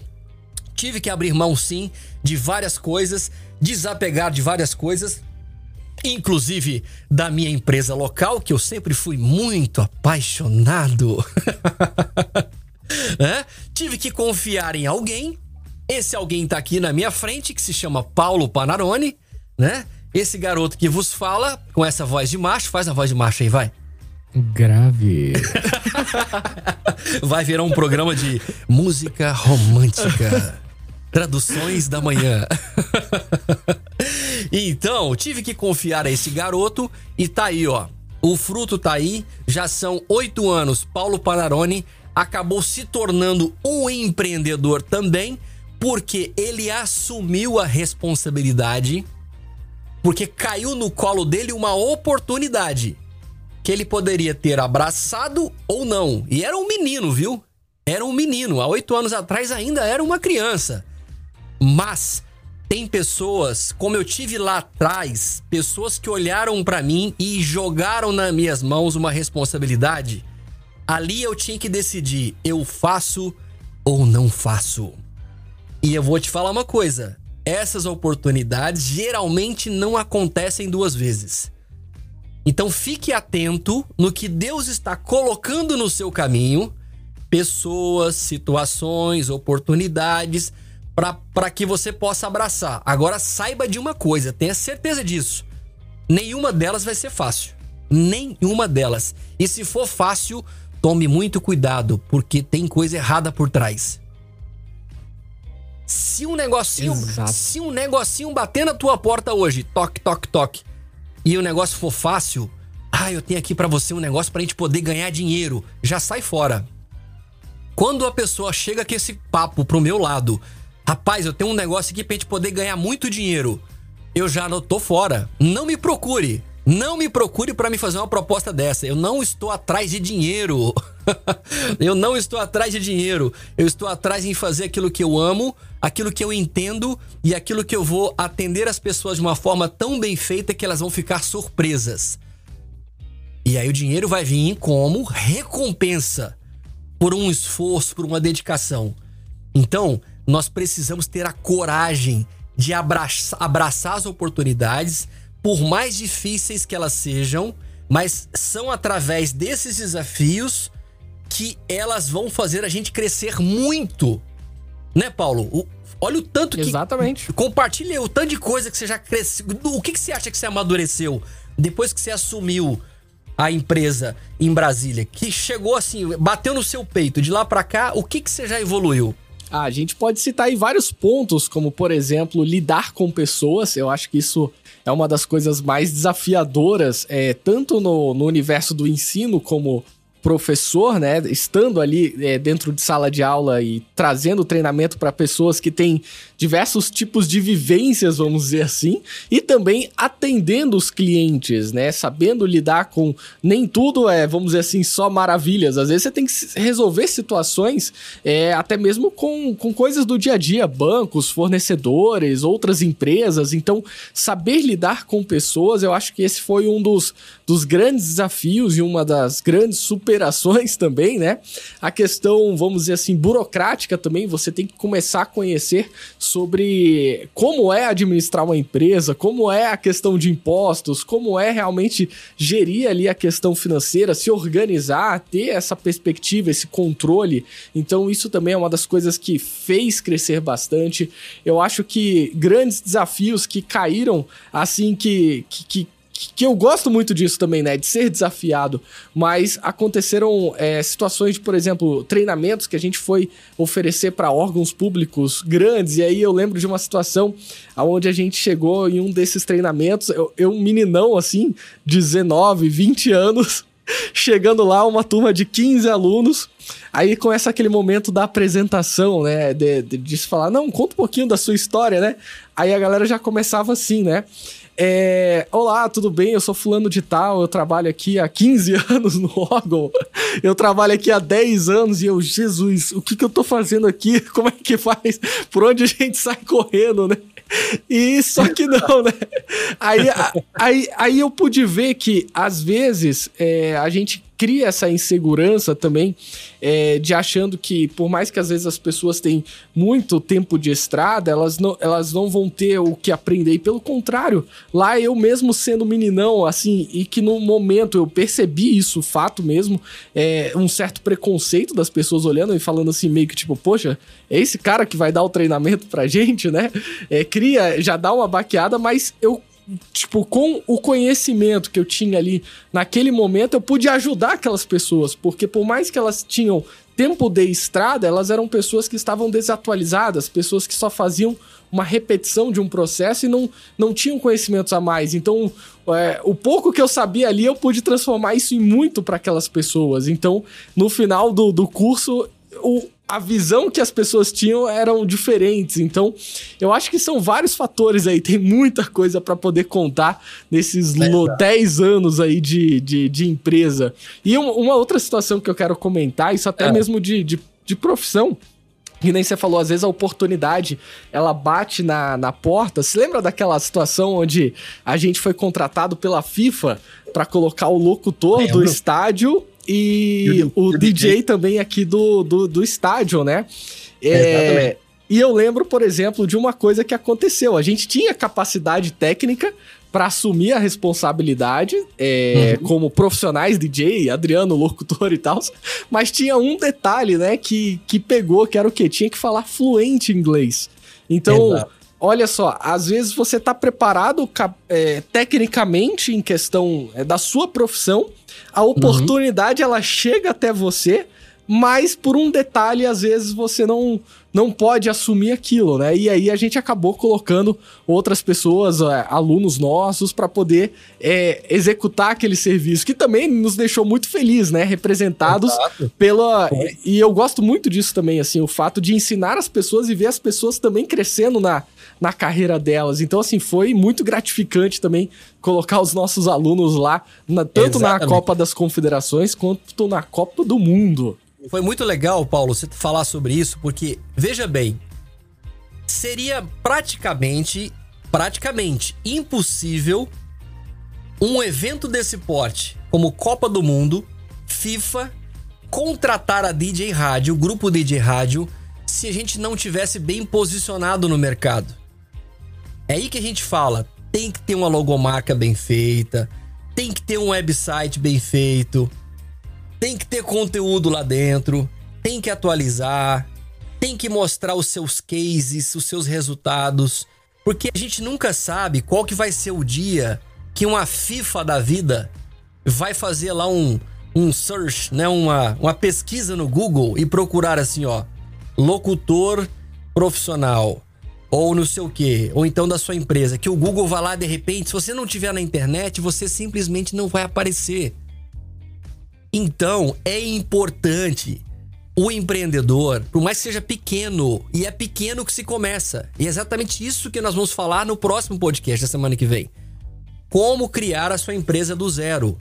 tive que abrir mão sim de várias coisas, desapegar de várias coisas, inclusive da minha empresa local, que eu sempre fui muito apaixonado. <laughs> é? Tive que confiar em alguém. Esse alguém está aqui na minha frente, que se chama Paulo Panarone, né? Esse garoto que vos fala com essa voz de macho, faz a voz de macho aí, vai. Grave. <laughs> vai virar um programa de música romântica. Traduções da manhã. <laughs> então, tive que confiar a esse garoto e tá aí, ó. O fruto tá aí, já são oito anos. Paulo Panarone acabou se tornando um empreendedor também, porque ele assumiu a responsabilidade, porque caiu no colo dele uma oportunidade que ele poderia ter abraçado ou não. E era um menino, viu? Era um menino. Há oito anos atrás ainda era uma criança. Mas tem pessoas, como eu tive lá atrás, pessoas que olharam para mim e jogaram nas minhas mãos uma responsabilidade. Ali eu tinha que decidir, eu faço ou não faço. E eu vou te falar uma coisa, essas oportunidades geralmente não acontecem duas vezes. Então fique atento no que Deus está colocando no seu caminho, pessoas, situações, oportunidades para que você possa abraçar. Agora saiba de uma coisa, tenha certeza disso. Nenhuma delas vai ser fácil. Nenhuma delas. E se for fácil, tome muito cuidado, porque tem coisa errada por trás. Se um negocinho, Exato. se um negocinho bater na tua porta hoje, toque, toque, toque, e o negócio for fácil, ah, eu tenho aqui para você um negócio pra gente poder ganhar dinheiro, já sai fora. Quando a pessoa chega com esse papo pro meu lado, Rapaz, eu tenho um negócio aqui pra gente poder ganhar muito dinheiro. Eu já não tô fora. Não me procure. Não me procure para me fazer uma proposta dessa. Eu não estou atrás de dinheiro. <laughs> eu não estou atrás de dinheiro. Eu estou atrás em fazer aquilo que eu amo, aquilo que eu entendo e aquilo que eu vou atender as pessoas de uma forma tão bem feita que elas vão ficar surpresas. E aí o dinheiro vai vir como recompensa por um esforço, por uma dedicação. Então, nós precisamos ter a coragem de abraçar, abraçar as oportunidades, por mais difíceis que elas sejam, mas são através desses desafios que elas vão fazer a gente crescer muito. Né, Paulo? O, olha o tanto que. Exatamente. Compartilha o tanto de coisa que você já cresceu. O que, que você acha que você amadureceu depois que você assumiu a empresa em Brasília? Que chegou assim, bateu no seu peito. De lá para cá, o que, que você já evoluiu? Ah, a gente pode citar aí vários pontos, como por exemplo, lidar com pessoas. Eu acho que isso é uma das coisas mais desafiadoras, é, tanto no, no universo do ensino como professor, né, estando ali é, dentro de sala de aula e trazendo treinamento para pessoas que têm diversos tipos de vivências, vamos dizer assim, e também atendendo os clientes, né? Sabendo lidar com nem tudo é, vamos dizer assim, só maravilhas. Às vezes você tem que resolver situações é, até mesmo com, com coisas do dia a dia, bancos, fornecedores, outras empresas. Então, saber lidar com pessoas, eu acho que esse foi um dos, dos grandes desafios e uma das grandes super operações também, né? A questão, vamos dizer assim, burocrática também, você tem que começar a conhecer sobre como é administrar uma empresa, como é a questão de impostos, como é realmente gerir ali a questão financeira, se organizar, ter essa perspectiva, esse controle. Então, isso também é uma das coisas que fez crescer bastante. Eu acho que grandes desafios que caíram, assim, que, que, que que eu gosto muito disso também, né? De ser desafiado. Mas aconteceram é, situações de, por exemplo, treinamentos que a gente foi oferecer para órgãos públicos grandes. E aí eu lembro de uma situação onde a gente chegou em um desses treinamentos, eu, eu um meninão assim, 19, 20 anos, <laughs> chegando lá, uma turma de 15 alunos. Aí começa aquele momento da apresentação, né? De, de, de se falar, não, conta um pouquinho da sua história, né? Aí a galera já começava assim, né? É, Olá, tudo bem? Eu sou fulano de tal, eu trabalho aqui há 15 <laughs> anos no órgão, eu trabalho aqui há 10 anos e eu, Jesus, o que, que eu tô fazendo aqui? <laughs> Como é que faz? Por onde a gente sai correndo, né? E só que não, né? Aí, aí, aí eu pude ver que, às vezes, é, a gente cria essa insegurança também é, de achando que, por mais que às vezes as pessoas têm muito tempo de estrada, elas não, elas não vão ter o que aprender. E pelo contrário, lá eu mesmo sendo meninão, assim, e que no momento eu percebi isso, fato mesmo, é, um certo preconceito das pessoas olhando e falando assim, meio que tipo, poxa, é esse cara que vai dar o treinamento pra gente, né? É, cria, já dá uma baqueada, mas eu tipo, com o conhecimento que eu tinha ali naquele momento, eu pude ajudar aquelas pessoas, porque por mais que elas tinham tempo de estrada, elas eram pessoas que estavam desatualizadas, pessoas que só faziam uma repetição de um processo e não, não tinham conhecimentos a mais. Então, é, o pouco que eu sabia ali, eu pude transformar isso em muito para aquelas pessoas. Então, no final do, do curso, o, a visão que as pessoas tinham eram diferentes. Então, eu acho que são vários fatores aí, tem muita coisa para poder contar nesses é 10 anos aí de, de, de empresa. E uma, uma, outra situação que eu quero comentar, isso até é. mesmo de, de, de profissão, que nem você falou, às vezes a oportunidade ela bate na, na porta. Se lembra daquela situação onde a gente foi contratado pela FIFA para colocar o locutor Lembro. do estádio e, e o, o DJ, DJ, também aqui do, do, do estádio, né? É, e eu lembro, por exemplo, de uma coisa que aconteceu. A gente tinha capacidade técnica para assumir a responsabilidade é, uhum. como profissionais DJ, Adriano, locutor e tal, mas tinha um detalhe, né, que, que pegou, que era o quê? Tinha que falar fluente inglês. Então, Exato. Olha só, às vezes você tá preparado é, tecnicamente em questão é, da sua profissão, a oportunidade uhum. ela chega até você, mas por um detalhe, às vezes você não, não pode assumir aquilo, né? E aí a gente acabou colocando outras pessoas, é, alunos nossos, para poder é, executar aquele serviço, que também nos deixou muito feliz, né? Representados Exato. pela. E eu gosto muito disso também, assim, o fato de ensinar as pessoas e ver as pessoas também crescendo na, na carreira delas. Então, assim, foi muito gratificante também colocar os nossos alunos lá, na, tanto Exatamente. na Copa das Confederações quanto na Copa do Mundo. Foi muito legal, Paulo, você falar sobre isso, porque, veja bem, seria praticamente, praticamente impossível um evento desse porte, como Copa do Mundo, FIFA, contratar a DJ Rádio, o grupo DJ Rádio, se a gente não tivesse bem posicionado no mercado. É aí que a gente fala, tem que ter uma logomarca bem feita, tem que ter um website bem feito, tem que ter conteúdo lá dentro, tem que atualizar, tem que mostrar os seus cases, os seus resultados, porque a gente nunca sabe qual que vai ser o dia que uma FIFA da vida vai fazer lá um, um search, né, uma, uma pesquisa no Google e procurar assim, ó, locutor profissional ou não sei o quê, ou então da sua empresa, que o Google vai lá de repente, se você não tiver na internet, você simplesmente não vai aparecer. Então, é importante o empreendedor, por mais que seja pequeno, e é pequeno que se começa. E é exatamente isso que nós vamos falar no próximo podcast da semana que vem. Como criar a sua empresa do zero.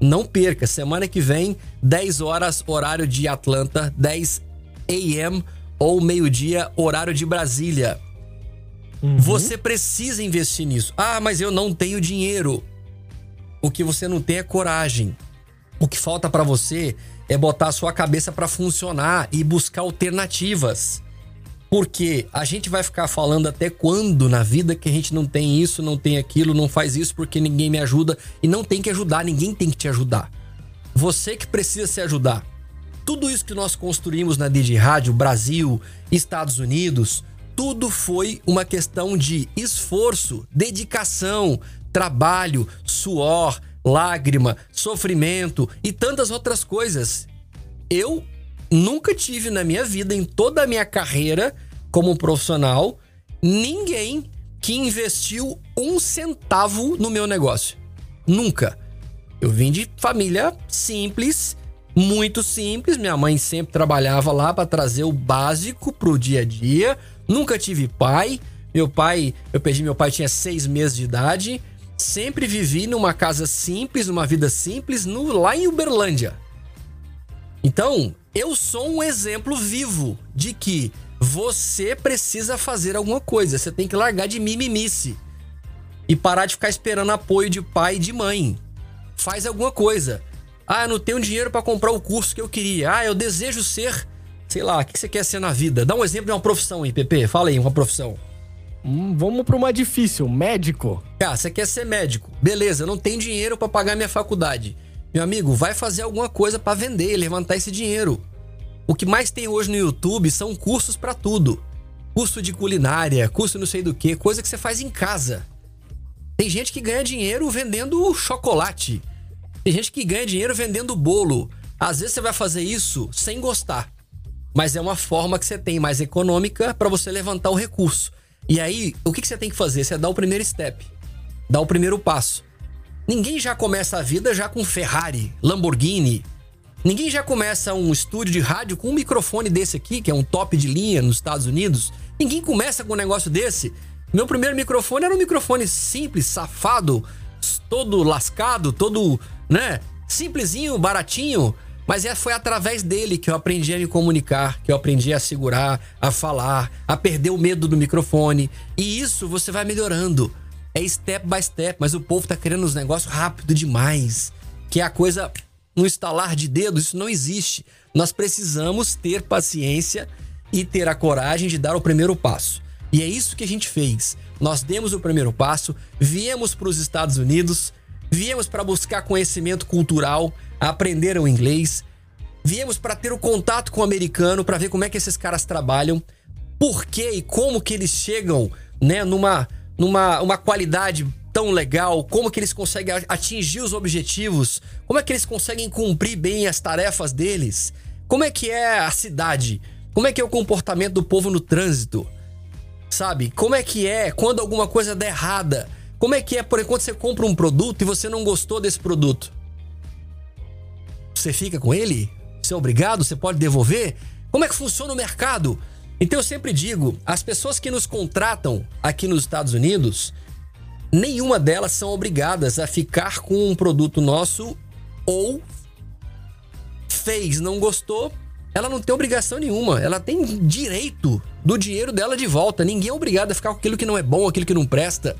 Não perca, semana que vem, 10 horas, horário de Atlanta, 10 AM ou meio-dia, horário de Brasília. Uhum. Você precisa investir nisso. Ah, mas eu não tenho dinheiro. O que você não tem é coragem. O que falta para você é botar a sua cabeça para funcionar e buscar alternativas. Porque a gente vai ficar falando até quando na vida que a gente não tem isso, não tem aquilo, não faz isso porque ninguém me ajuda e não tem que ajudar, ninguém tem que te ajudar. Você que precisa se ajudar. Tudo isso que nós construímos na DJ Rádio, Brasil, Estados Unidos, tudo foi uma questão de esforço, dedicação, trabalho, suor, lágrima, sofrimento e tantas outras coisas. Eu nunca tive na minha vida, em toda a minha carreira como profissional, ninguém que investiu um centavo no meu negócio. Nunca. Eu vim de família simples, muito simples. Minha mãe sempre trabalhava lá para trazer o básico pro dia a dia. Nunca tive pai. Meu pai, eu perdi meu pai tinha seis meses de idade. Sempre vivi numa casa simples, numa vida simples, no, lá em Uberlândia. Então, eu sou um exemplo vivo de que você precisa fazer alguma coisa. Você tem que largar de mimimice e parar de ficar esperando apoio de pai e de mãe. Faz alguma coisa. Ah, eu não tenho dinheiro para comprar o curso que eu queria. Ah, eu desejo ser, sei lá, o que você quer ser na vida? Dá um exemplo de uma profissão aí, PP. Fala aí, uma profissão. Hum, vamos para uma difícil, médico. Ah, você quer ser médico. Beleza, não tem dinheiro para pagar minha faculdade. Meu amigo, vai fazer alguma coisa para vender, levantar esse dinheiro. O que mais tem hoje no YouTube são cursos para tudo. Curso de culinária, curso não sei do que, coisa que você faz em casa. Tem gente que ganha dinheiro vendendo chocolate. Tem gente que ganha dinheiro vendendo bolo. Às vezes você vai fazer isso sem gostar. Mas é uma forma que você tem mais econômica para você levantar o recurso. E aí, o que você tem que fazer? Você dá o primeiro step. Dá o primeiro passo. Ninguém já começa a vida já com Ferrari, Lamborghini. Ninguém já começa um estúdio de rádio com um microfone desse aqui, que é um top de linha nos Estados Unidos. Ninguém começa com um negócio desse. Meu primeiro microfone era um microfone simples, safado, todo lascado, todo, né? Simplesinho, baratinho. Mas é, foi através dele que eu aprendi a me comunicar, que eu aprendi a segurar, a falar, a perder o medo do microfone. E isso você vai melhorando é step by step, mas o povo tá querendo os negócios rápido demais. Que é a coisa no estalar de dedos, isso não existe. Nós precisamos ter paciência e ter a coragem de dar o primeiro passo. E é isso que a gente fez. Nós demos o primeiro passo, viemos para os Estados Unidos, viemos para buscar conhecimento cultural, aprender o inglês, viemos para ter o contato com o americano, para ver como é que esses caras trabalham, por que e como que eles chegam, né, numa numa uma qualidade tão legal, como que eles conseguem atingir os objetivos, como é que eles conseguem cumprir bem as tarefas deles, como é que é a cidade, como é que é o comportamento do povo no trânsito, sabe? Como é que é quando alguma coisa der errada, como é que é, por enquanto você compra um produto e você não gostou desse produto, você fica com ele? Você é obrigado? Você pode devolver? Como é que funciona o mercado? Então eu sempre digo, as pessoas que nos contratam aqui nos Estados Unidos, nenhuma delas são obrigadas a ficar com um produto nosso ou fez, não gostou, ela não tem obrigação nenhuma. Ela tem direito do dinheiro dela de volta. Ninguém é obrigado a ficar com aquilo que não é bom, aquilo que não presta.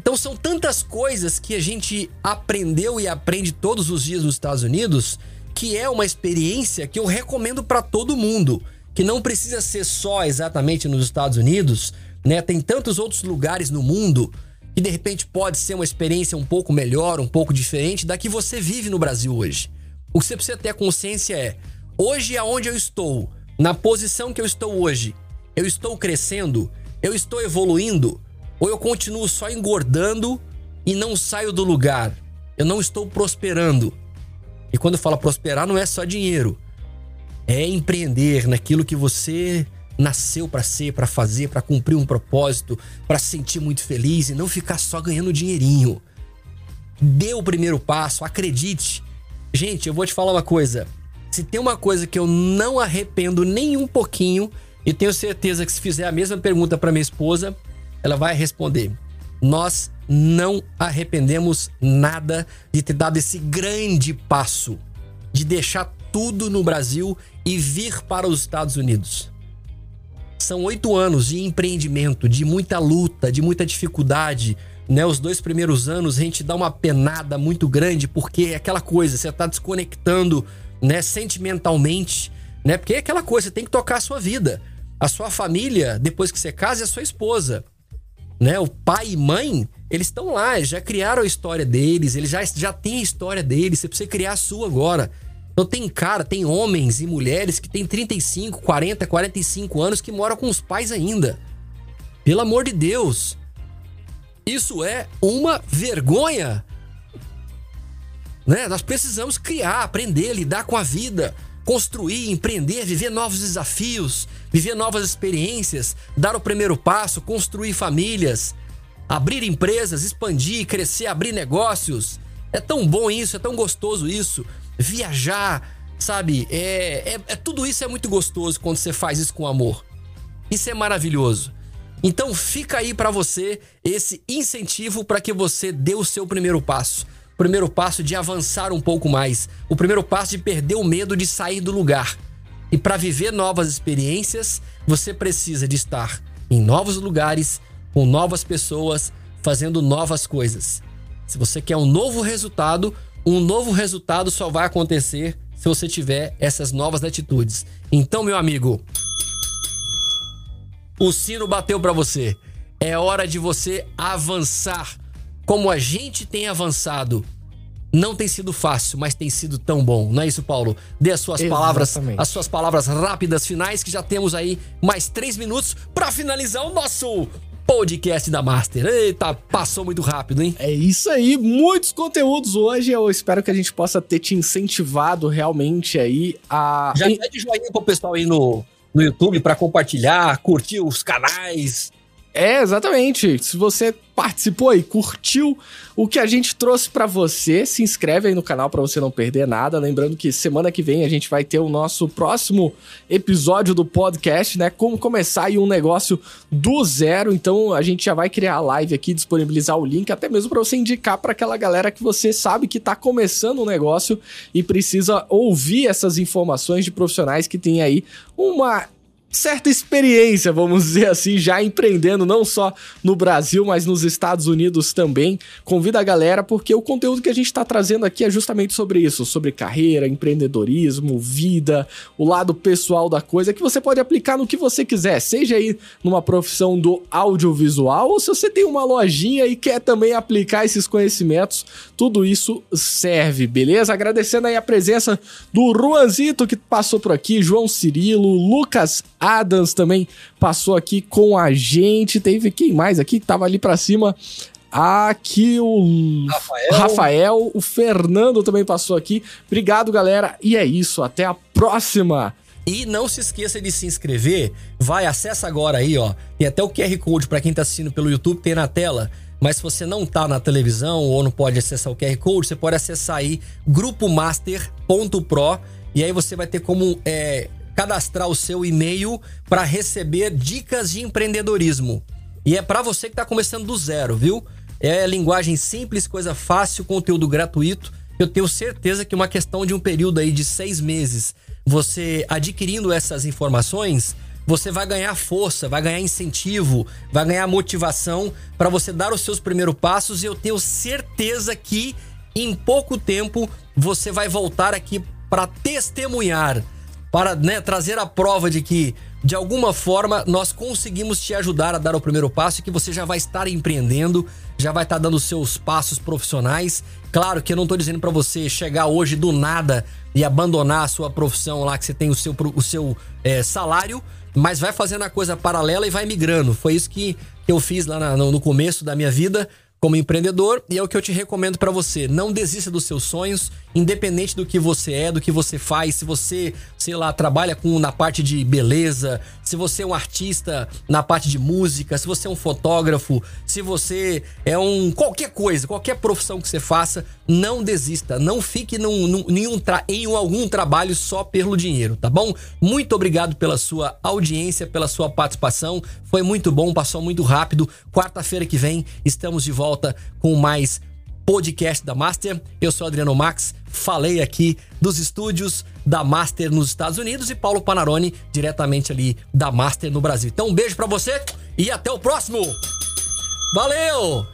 Então são tantas coisas que a gente aprendeu e aprende todos os dias nos Estados Unidos, que é uma experiência que eu recomendo para todo mundo que não precisa ser só exatamente nos Estados Unidos, né? Tem tantos outros lugares no mundo que de repente pode ser uma experiência um pouco melhor, um pouco diferente da que você vive no Brasil hoje. O que você precisa ter consciência é: hoje aonde eu estou, na posição que eu estou hoje, eu estou crescendo, eu estou evoluindo, ou eu continuo só engordando e não saio do lugar? Eu não estou prosperando. E quando eu falo prosperar, não é só dinheiro é empreender naquilo que você nasceu para ser, para fazer, para cumprir um propósito, para se sentir muito feliz e não ficar só ganhando dinheirinho. Dê o primeiro passo, acredite. Gente, eu vou te falar uma coisa. Se tem uma coisa que eu não arrependo nem um pouquinho, e tenho certeza que se fizer a mesma pergunta para minha esposa, ela vai responder. Nós não arrependemos nada de ter dado esse grande passo de deixar tudo no Brasil e vir para os Estados Unidos. São oito anos de empreendimento, de muita luta, de muita dificuldade. Né? Os dois primeiros anos a gente dá uma penada muito grande porque é aquela coisa, você está desconectando né, sentimentalmente, né? Porque é aquela coisa, você tem que tocar a sua vida. A sua família, depois que você casa, é a sua esposa. Né? O pai e mãe, eles estão lá, já criaram a história deles, eles já, já têm a história deles, você precisa criar a sua agora. Então tem cara, tem homens e mulheres que têm 35, 40, 45 anos que moram com os pais ainda. Pelo amor de Deus. Isso é uma vergonha. Né? Nós precisamos criar, aprender, lidar com a vida, construir, empreender, viver novos desafios, viver novas experiências, dar o primeiro passo, construir famílias, abrir empresas, expandir, crescer, abrir negócios. É tão bom isso, é tão gostoso isso. Viajar, sabe? É, é, é tudo isso é muito gostoso quando você faz isso com amor. Isso é maravilhoso. Então fica aí para você esse incentivo para que você dê o seu primeiro passo. Primeiro passo de avançar um pouco mais. O primeiro passo de perder o medo de sair do lugar. E para viver novas experiências, você precisa de estar em novos lugares, com novas pessoas, fazendo novas coisas. Se você quer um novo resultado, um novo resultado só vai acontecer se você tiver essas novas atitudes. Então, meu amigo, o sino bateu para você. É hora de você avançar. Como a gente tem avançado. Não tem sido fácil, mas tem sido tão bom. Não é isso, Paulo? Dê as suas Exatamente. palavras, as suas palavras rápidas finais, que já temos aí mais três minutos para finalizar o nosso podcast da Master. Eita, passou muito rápido, hein? É isso aí, muitos conteúdos hoje. Eu espero que a gente possa ter te incentivado realmente aí a. Já pede joinha pro pessoal aí no, no YouTube para compartilhar, curtir os canais. É, exatamente. Se você participou aí, curtiu o que a gente trouxe para você, se inscreve aí no canal para você não perder nada. Lembrando que semana que vem a gente vai ter o nosso próximo episódio do podcast, né? Como começar aí um negócio do zero. Então a gente já vai criar a live aqui, disponibilizar o link, até mesmo para você indicar para aquela galera que você sabe que tá começando um negócio e precisa ouvir essas informações de profissionais que têm aí uma certa experiência, vamos dizer assim, já empreendendo não só no Brasil, mas nos Estados Unidos também. Convida a galera porque o conteúdo que a gente está trazendo aqui é justamente sobre isso, sobre carreira, empreendedorismo, vida, o lado pessoal da coisa que você pode aplicar no que você quiser, seja aí numa profissão do audiovisual ou se você tem uma lojinha e quer também aplicar esses conhecimentos, tudo isso serve, beleza? Agradecendo aí a presença do Ruanzito que passou por aqui, João Cirilo, Lucas Adams também passou aqui com a gente. Teve quem mais aqui que tava ali para cima? Aqui o Rafael. Rafael, o Fernando também passou aqui. Obrigado, galera. E é isso. Até a próxima. E não se esqueça de se inscrever. Vai, acessa agora aí, ó. Tem até o QR Code para quem tá assistindo pelo YouTube, tem na tela. Mas se você não tá na televisão ou não pode acessar o QR Code, você pode acessar aí grupomaster.pro e aí você vai ter como é, cadastrar o seu e-mail para receber dicas de empreendedorismo. E é para você que está começando do zero, viu? É linguagem simples, coisa fácil, conteúdo gratuito. Eu tenho certeza que uma questão de um período aí de seis meses, você adquirindo essas informações, você vai ganhar força, vai ganhar incentivo, vai ganhar motivação para você dar os seus primeiros passos. E eu tenho certeza que em pouco tempo você vai voltar aqui para testemunhar para né, trazer a prova de que, de alguma forma, nós conseguimos te ajudar a dar o primeiro passo e que você já vai estar empreendendo, já vai estar dando seus passos profissionais. Claro que eu não estou dizendo para você chegar hoje do nada e abandonar a sua profissão lá, que você tem o seu, o seu é, salário, mas vai fazendo a coisa paralela e vai migrando. Foi isso que eu fiz lá na, no começo da minha vida como empreendedor e é o que eu te recomendo para você. Não desista dos seus sonhos, independente do que você é, do que você faz. Se você, sei lá, trabalha com na parte de beleza, se você é um artista na parte de música, se você é um fotógrafo, se você é um qualquer coisa, qualquer profissão que você faça, não desista, não fique num, num, nenhum em algum trabalho só pelo dinheiro, tá bom? Muito obrigado pela sua audiência, pela sua participação. Foi muito bom, passou muito rápido. Quarta-feira que vem estamos de volta com mais podcast da Master. Eu sou Adriano Max, falei aqui dos estúdios da Master nos Estados Unidos e Paulo Panarone diretamente ali da Master no Brasil. Então um beijo para você e até o próximo. Valeu!